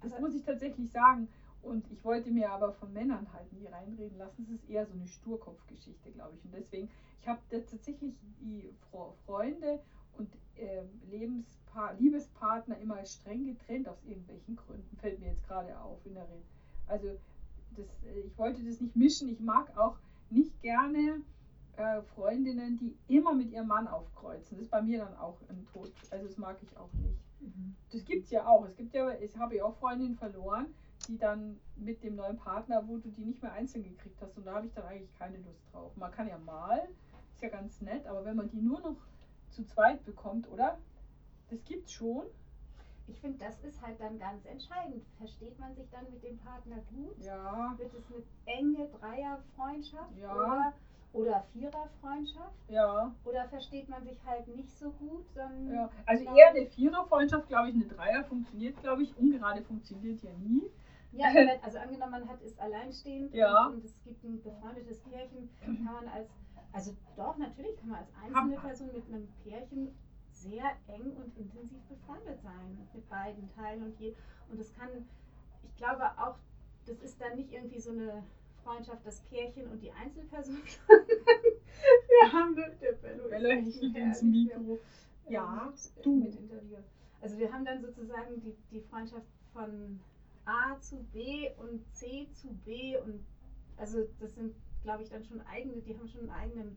Das Aber- muss ich tatsächlich sagen. Und ich wollte mir aber von Männern halt nie reinreden lassen. Es ist eher so eine Sturkopfgeschichte, glaube ich. Und deswegen, ich habe tatsächlich die Freunde und äh, Lebenspa Liebespartner immer streng getrennt aus irgendwelchen Gründen. Fällt mir jetzt gerade auf in der Rede. Also das, äh, ich wollte das nicht mischen. Ich mag auch nicht gerne äh, Freundinnen, die immer mit ihrem Mann aufkreuzen. Das ist bei mir dann auch ein Tod. Also das mag ich auch nicht. Mhm. Das gibt es ja auch. Es gibt ja, ich habe ja auch Freundinnen verloren, die dann mit dem neuen Partner, wo du die nicht mehr einzeln gekriegt hast. Und da habe ich dann eigentlich keine Lust drauf. Man kann ja mal, ist ja ganz nett, aber wenn man die nur noch zu zweit bekommt, oder? Das gibt's schon. Ich finde, das ist halt dann ganz entscheidend. Versteht man sich dann mit dem Partner gut? Ja, Wird es eine enge Dreierfreundschaft Ja. oder, oder Viererfreundschaft? ja, Oder versteht man sich halt nicht so gut? Dann ja. Also glaub eher eine Viererfreundschaft, glaube ich, eine Dreier funktioniert, glaube ich. Ungerade funktioniert ja nie. Ja, also angenommen, man hat, ist alleinstehend Ja. und, und es gibt ein befreundetes Pärchen, kann man als, also doch, natürlich kann man als einzelne Person mit einem Pärchen sehr eng und intensiv befreundet sein mit beiden Teilen und je, und das kann, ich glaube auch, das ist dann nicht irgendwie so eine Freundschaft, das Pärchen und die Einzelperson, wir haben eine, der Bello Bello ins Mikro. der, Ja, mit, du. mit Interview. Also wir haben dann sozusagen die, die Freundschaft von A zu B und C zu B und also das sind, glaube ich, dann schon eigene, die haben schon einen eigenen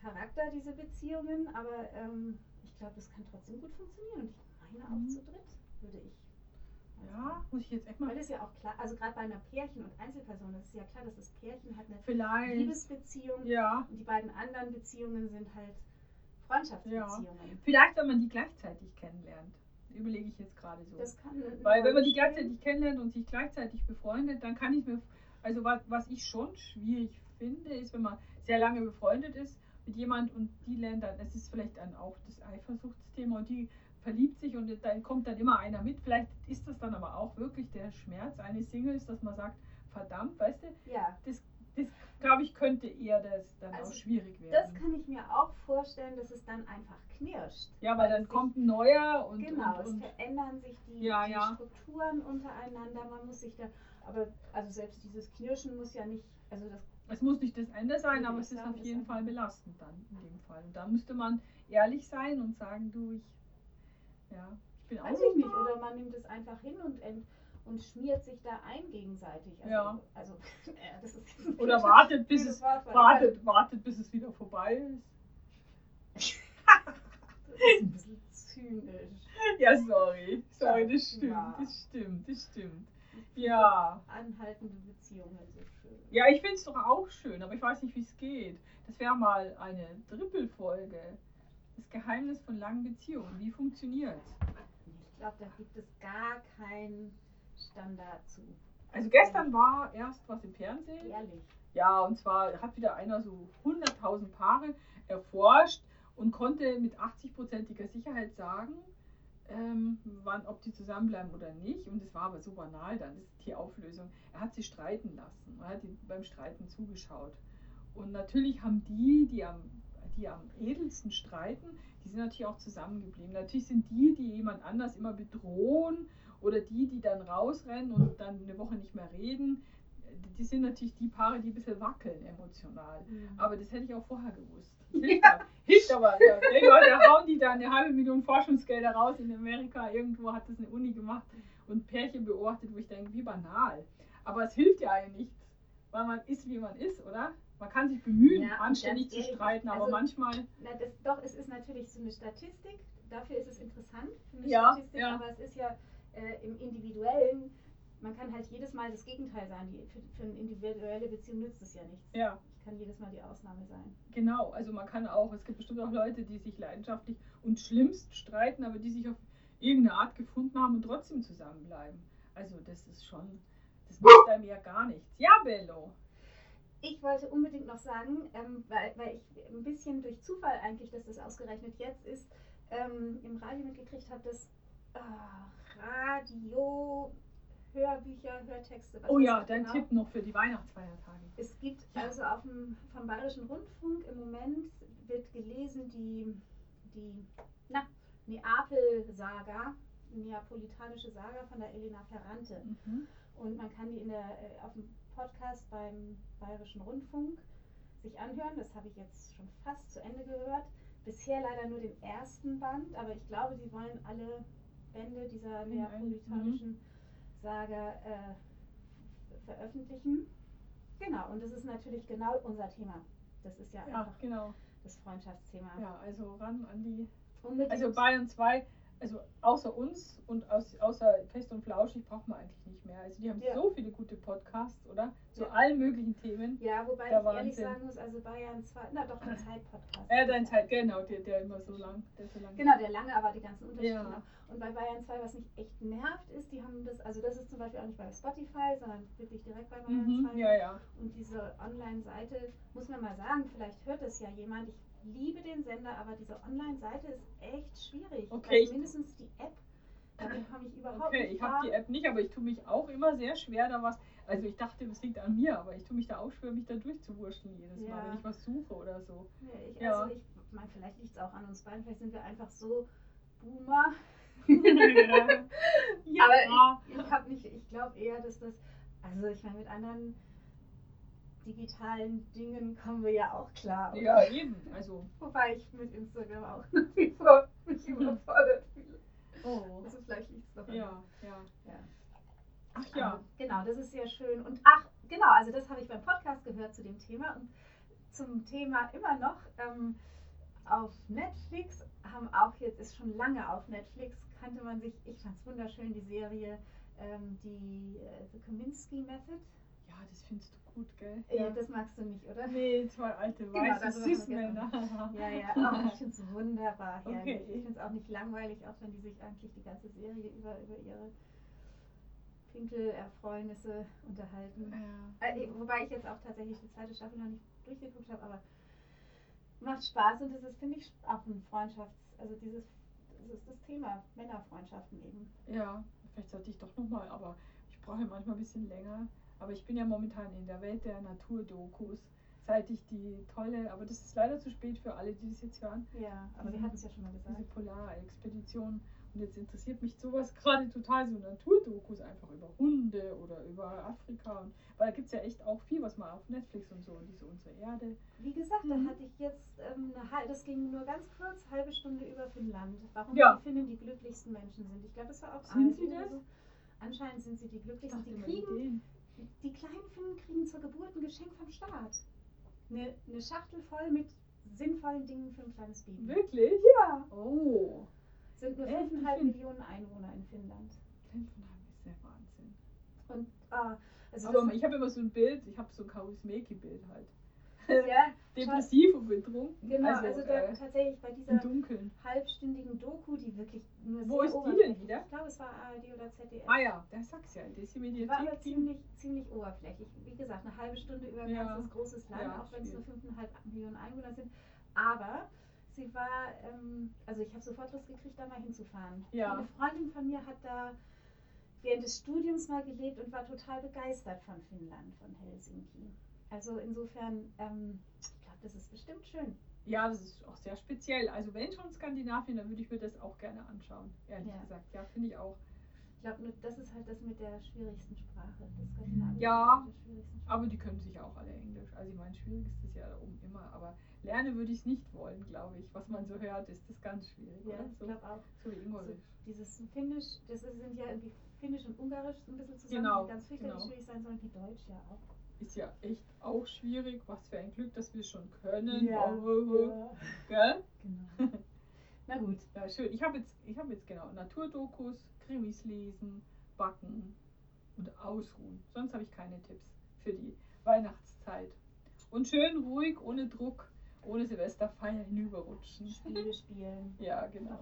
Charakter, diese Beziehungen, aber ähm, ich glaube, das kann trotzdem gut funktionieren und ich meine auch Mhm. zu dritt, würde ich. Ja, muss ich jetzt echt mal. Weil es ja auch klar, also gerade bei einer Pärchen- und Einzelperson, das ist ja klar, dass das Pärchen hat eine Vielleicht. Liebesbeziehung Ja. und die beiden anderen Beziehungen sind halt Freundschaftsbeziehungen. Vielleicht, wenn man die gleichzeitig kennenlernt. Überlege ich jetzt gerade so. Das kann Weil wenn man die gleichzeitig kennenlernt und sich gleichzeitig befreundet, dann kann ich mir, also was, was ich schon schwierig finde, ist, wenn man sehr lange befreundet ist mit jemand und die lernt dann, es ist vielleicht dann auch das Eifersuchtsthema und die verliebt sich und dann kommt dann immer einer mit. Vielleicht ist das dann aber auch wirklich der Schmerz eines Singles, dass man sagt, verdammt, weißt du, Ja, das glaube ich könnte eher das dann Also, auch schwierig das werden. kann ich mir auch vorstellen, dass es dann einfach knirscht. Ja, weil dann es kommt ein neuer und, Genau, und, es und verändern sich die, Ja, die ja. Strukturen untereinander. Man muss sich da, aber also selbst dieses Knirschen muss ja nicht, also das Es muss nicht das Ende sein, aber es ist auf das jeden Fall belastend dann in dem Fall. Und da müsste man ehrlich sein und sagen, du, ich, ja, ich bin auch ich nicht. Oder man nimmt es einfach hin und, ent, und schmiert sich da ein gegenseitig. Also, Ja. also äh, das ist jetzt Oder wartet, bis es, wartet, wartet, bis es wieder vorbei ist. Das ist ein bisschen zynisch. Ja, sorry. Sorry, das stimmt, Ja. das stimmt, das stimmt. Ja. Anhaltende Beziehungen so schön. Ja, ich finde es doch auch schön, aber ich weiß nicht, wie es geht. Das wäre mal eine Trippelfolge. Das Geheimnis von langen Beziehungen. Wie funktioniert Ich glaube, da gibt es gar keinen Standard zu. Also gestern war erst was im Fernsehen. Ehrlich. Ja, und zwar hat wieder einer so 100.000 Paare erforscht und konnte mit 80%iger Sicherheit sagen, ähm, wann, ob die zusammenbleiben oder nicht. Und es war aber so banal dann, das ist die Auflösung. Er hat sie streiten lassen. Er hat ihnen beim Streiten zugeschaut. Und natürlich haben die, die am, die am edelsten streiten, die sind natürlich auch zusammengeblieben. Natürlich sind die, die jemand anders immer bedrohen oder die, die dann rausrennen und dann eine Woche nicht mehr reden, die sind natürlich die Paare, die ein bisschen wackeln emotional. Aber das hätte ich auch vorher gewusst. Das hilft, aber, hilft aber. Ja, ja, da hauen die da eine halbe Million Forschungsgelder raus in Amerika. Irgendwo hat das eine Uni gemacht und Pärchen beobachtet, wo ich denke, wie banal. Aber es hilft ja eigentlich nichts, weil man ist, wie man ist, oder? Man kann sich bemühen, Ja, anständig zu streiten, aber also- manchmal. Na, das, doch, es ist natürlich so eine Statistik. Dafür ist es interessant für eine Ja, Statistik, ja. aber es ist ja äh, im Individuellen, man kann halt jedes Mal das Gegenteil sein. Die, für, für eine individuelle Beziehung nützt es ja nichts. Ja, Ich kann jedes Mal die Ausnahme sein. genau. Also man kann auch, es gibt bestimmt auch Leute, die sich leidenschaftlich und schlimmst streiten, aber die sich auf irgendeine Art gefunden haben und trotzdem zusammenbleiben. Also das ist schon, das nützt einem ja gar nichts. Ja, Bello. Ich wollte unbedingt noch sagen, ähm, weil, weil ich ein bisschen durch Zufall eigentlich, dass das ausgerechnet jetzt ist, ähm, im Radio mitgekriegt habe, dass ah, Radio, Hörbücher, Hörtexte. was Oh ja, dein genau. Tipp noch für die Weihnachtsfeiertage. Es gibt Ja. also auf dem, vom Bayerischen Rundfunk im Moment wird gelesen die, die na, Neapel-Saga, neapolitanische Saga von der Elena Ferrante. Mhm. Und man kann die in der, äh, auf dem Podcast beim Bayerischen Rundfunk sich anhören. Das habe ich jetzt schon fast zu Ende gehört. bisher leider nur den ersten Band, aber ich glaube, sie wollen alle Bände dieser einem, neapolitanischen Saga äh, veröffentlichen. Genau, und das ist natürlich genau unser Thema. Das ist ja, Ja, einfach genau. das Freundschaftsthema. Ja, also ran an die. Unbedingt. Also Bayern 2, also außer uns und aus, außer Fest und Flauschig braucht man eigentlich nicht mehr. Also die haben Ja. so viele gute Podcasts, oder? Zu Ja. allen möglichen Themen. ja, wobei ich ehrlich Wahnsinn. sagen muss, also Bayern 2, na doch, der Zeitpodcast. Ja, dein Zeit, genau, der, der immer so lang, der so lang. Genau, der lange, aber die ganzen Unterschiede. Ja. noch. Und bei Bayern 2, was mich echt nervt, ist, die haben das, also das ist zum Beispiel auch nicht bei Spotify, sondern wirklich direkt bei Bayern Mhm, 2. ja, ja. Und diese Online-Seite, muss man mal sagen, vielleicht hört es ja jemand, ich liebe den Sender, aber diese Online-Seite ist echt schwierig. Okay, ich- Also mindestens die App, damit komme ich überhaupt Okay, nicht ich habe die App nicht, aber ich tue mich auch immer sehr schwer, da was. Also ich dachte, das liegt an mir, aber ich tue mich da auch schwer, mich da durchzuwurschteln jedes Mal, Ja. wenn ich was suche oder so. Nee, ich, Ja. Also ich meine, vielleicht liegt es auch an uns beiden, vielleicht sind wir einfach so Boomer. ja, Aber ich, ich nicht, ich glaube eher, dass das, also ich meine, mit anderen digitalen Dingen kommen wir ja auch klar. oder? ja, eben. Also, Wobei ich mit Instagram auch nach wie vor mich überfordert fühle. oh. Also vielleicht liegt es an- Ja, ja. Ja. Ach ja. Aber Genau, das ist sehr schön. Und ach, genau, also das habe ich beim Podcast gehört zu dem Thema. Und zum Thema immer noch ähm, auf Netflix haben auch jetzt, ist schon lange auf Netflix, kannte man sich, ich fand es wunderschön, die Serie, ähm, die äh, The Kominsky Method. Ja, das findest du gut, gell? Ja. das magst du nicht, oder? Nee, zwei alte Genau, weiße wir Cis-Männer. Ja, ja, oh, ich finde es wunderbar herrlich. Okay. Ich finde es auch nicht langweilig, auch wenn die sich eigentlich die ganze Serie über, über ihre Pinkelerfreunisse unterhalten. Ja. Äh, wobei ich jetzt auch tatsächlich die zweite Staffel noch nicht durchgeguckt habe, aber macht Spaß und das ist, finde ich, auch ein Freundschafts-, also dieses, das ist das Thema, Männerfreundschaften eben. Ja, vielleicht sollte ich doch nochmal, aber ich brauche manchmal ein bisschen länger. Aber ich bin ja momentan in der Welt der Naturdokus, seit ich die tolle, aber das ist leider zu spät für alle, die das jetzt hören, Ja, aber wir Mhm. hatten es ja schon mal gesagt. diese Polarexpedition. Und jetzt interessiert mich sowas gerade total, so Naturdokus einfach über Hunde oder über Afrika. Und, weil da gibt es ja echt auch viel, was man auf Netflix und so, diese unsere Erde. Wie gesagt, da Mhm. hatte ich jetzt ähm, eine halbe, das ging nur ganz kurz, halbe Stunde über Finnland. Warum Ja. die Finnen die glücklichsten Menschen sind. Ich glaube, das war auch Sind sie das? So. Anscheinend sind sie die Ich glücklichsten. dachte Die kriegen. Die kleinen Finnen kriegen zur Geburt ein Geschenk vom Staat. Eine, eine Schachtel voll mit sinnvollen Dingen für ein kleines Baby. Wirklich? Ja. Oh. Sind nur Echt? 5,5 Finn? Millionen Einwohner in Finnland. Fünfeinhalb ist der Wahnsinn. Und ah, also Aber ich habe immer so ein Bild, ich habe so ein Charismeki-Bild halt. Ja, Depressiv und betrunken. genau, also, also, da, äh, tatsächlich bei dieser halbstündigen Doku, die wirklich nur Wo ist die denn wieder? Ich glaube, es war ARD oder ZDF. Ah ja, der sag's ja, das ist die Die war aber Mediathek. ziemlich, ziemlich oberflächlich. Wie gesagt, eine halbe Stunde über ein Ja. ganzes großes Land, Ja, auch wenn es nur schwierig. 5,5 Millionen Einwohner sind. Aber sie war, ähm, also ich habe sofort Lust gekriegt, da mal hinzufahren. Ja. Eine Freundin von mir hat da während des Studiums mal gelebt und war total begeistert von Finnland, von Helsinki. Also insofern, ähm, ich glaube, das ist bestimmt schön. Ja, das ist auch sehr speziell. Also wenn schon Skandinavien, dann würde ich mir das auch gerne anschauen, ehrlich Ja. gesagt. Ja, finde ich auch. Ich glaube, nur das ist halt das mit der schwierigsten Sprache. Das Skandinavische Ja. Aber die können sich auch alle Englisch. Also ich meine, schwierig ist es ja da oben immer. Aber lernen würde ich es nicht wollen, glaube ich. Was man so hört, ist das ganz schwierig. Ja, oder? ich So, glaube auch. so wie So, Ungarisch. dieses Finnisch, das sind ja irgendwie Finnisch und Ungarisch ein bisschen zusammen, Genau, die ganz fürchterlich genau. schwierig sein sollen, wie Deutsch ja auch. Ist ja echt auch schwierig. Was für ein Glück, dass wir es schon können. Ja, Oh, oh, oh. ja. Genau. Na gut. Ja, schön. Ich habe jetzt, ich habe jetzt genau Naturdokus, Krimis lesen, backen und ausruhen. Sonst habe ich keine Tipps für die Weihnachtszeit. Und schön ruhig, ohne Druck, ohne Silvesterfeier hinüberrutschen. Spiele spielen. Ja, genau.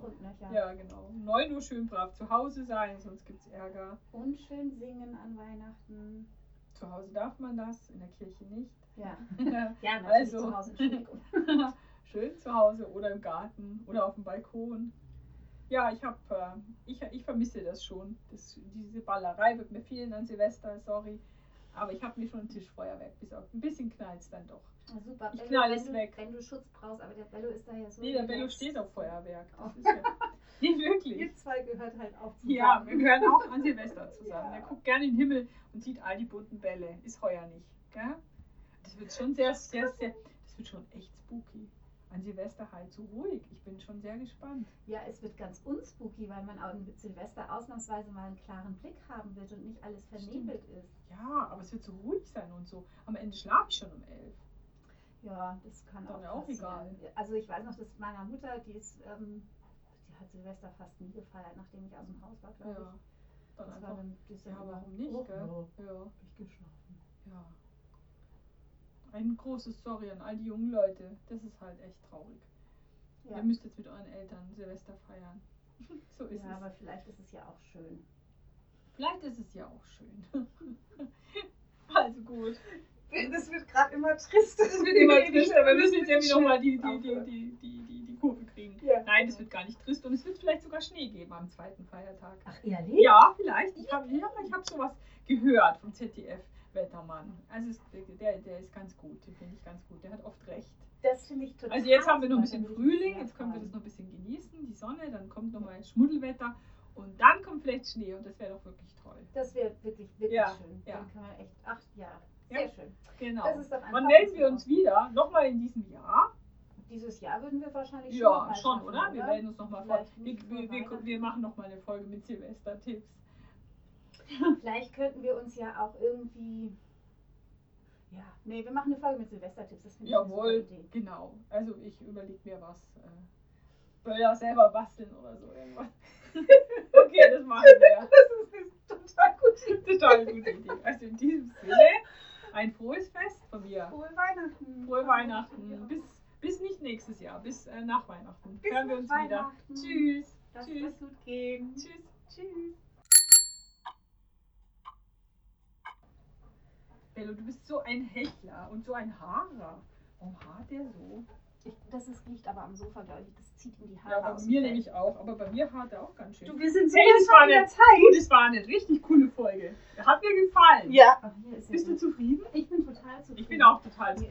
Ja, genau. 9 Uhr schön brav zu Hause sein, sonst gibt es Ärger. Und schön singen an Weihnachten. Zu Hause darf man das, in der Kirche nicht. Ja. Ja, Also. zu Hause. Schön zu Hause oder im Garten oder auf dem Balkon. Ja, ich habe, äh, ich, ich vermisse das schon. Das, diese Ballerei wird mir fehlen an Silvester, sorry. Aber ich habe mir schon ein Tischfeuerwerk besorgt. Ein bisschen knallt es dann doch. Ah, super. Ich Bello, knall wenn es du, weg. Wenn du Schutz brauchst, aber der Bello ist da ja so. Nee, der Bello steht auf Feuerwerk. Das Oh. ist ja, nee, Ihr wirklich. zwei gehört halt auch zusammen. Ja, wir gehören auch an Silvester zusammen. Ja. Er guckt gerne in den Himmel und sieht all die bunten Bälle. Ist heuer nicht. Gell? Das wird schon sehr, sehr, sehr, das wird schon echt spooky. an Silvester halt so ruhig. Ich bin schon sehr gespannt. Ja, es wird ganz unspooky, weil man auch mit Silvester ausnahmsweise mal einen klaren Blick haben wird und nicht alles vernebelt ist. Ja, aber es wird so ruhig sein und so. Am Ende schlafe ich schon um elf. Ja, das kann Dann auch, ja auch passieren. Also ich weiß noch, dass meiner Mutter, die ist, ähm, die hat Silvester fast nie gefeiert, nachdem ich aus dem Haus war, glaube Ja. ich. Dann Das war einfach. dann Ja, warum nicht, Oh, gell? ja, Ja. hab ich geschlafen. Ja. Ein großes Sorry an all die jungen Leute. Das ist halt echt traurig. Ja. Ihr müsst jetzt mit euren Eltern Silvester feiern. so ist ja, es. aber vielleicht ist es ja auch schön. Vielleicht ist es ja auch schön. also gut. Das wird gerade immer trister. Es wird immer trister. Wir müssen jetzt irgendwie nochmal die, die, die, die, die, die, die Kurve kriegen. Ja. Nein, es wird gar nicht trist und es wird vielleicht sogar Schnee geben am zweiten Feiertag. Ach, ehrlich? Ja, vielleicht. Ich habe ja, ich hab sowas gehört vom ZDF-Wettermann. Also es, der, der ist ganz gut, den finde ich ganz gut. Der hat oft recht. Das finde ich total Also jetzt haben wir noch ein bisschen Frühling, jetzt können wir das noch ein bisschen genießen, die Sonne, dann kommt nochmal Schmuddelwetter und dann kommt vielleicht Schnee und das wäre doch wirklich toll. Das wäre wirklich, wirklich Ja, schön. ja. Dann kann man echt, ach Ja. Sehr schön. Genau. Das ist doch Wann melden wir uns wieder? Nochmal in diesem Jahr? Dieses Jahr würden wir wahrscheinlich schon Ja, schon, schaffen, oder? Wir melden uns nochmal vor. Wir, wir, wir, wir machen nochmal eine Folge mit Silvester-Tipps. Vielleicht könnten wir uns ja auch irgendwie. Ja, nee, wir machen eine Folge mit Silvestertipps. Das finde ich Jawohl, eine Idee. genau. Also ich überlege mir was. Äh, Böller selber basteln oder so irgendwas. okay, das machen wir. Das ist eine total gute Total gute Idee. Also in diesem Sinne, ein frohes Fest von mir. Frohe Weihnachten. Frohe Weihnachten. Bis, bis nicht nächstes Jahr, bis äh, nach Weihnachten. Bis Hören wir nach uns wieder. Weihnachten. Tschüss. Lass Tschüss. gut gehen. Tschüss. Tschüss. Bello, du bist so ein Hechler und so ein Haarer. Warum haart der so? Ich, das ist, liegt aber am Sofa, glaube ich. Das zieht in die Haare Ja, bei mir nämlich auch, aber bei mir haart er auch ganz schön. Du, wir sind so Hey, das war in der eine- Zeit. Du, das war eine richtig coole Folge. Hat mir gefallen. Ja. Bist du zufrieden? Ich bin total zufrieden. Ich bin auch total zufrieden.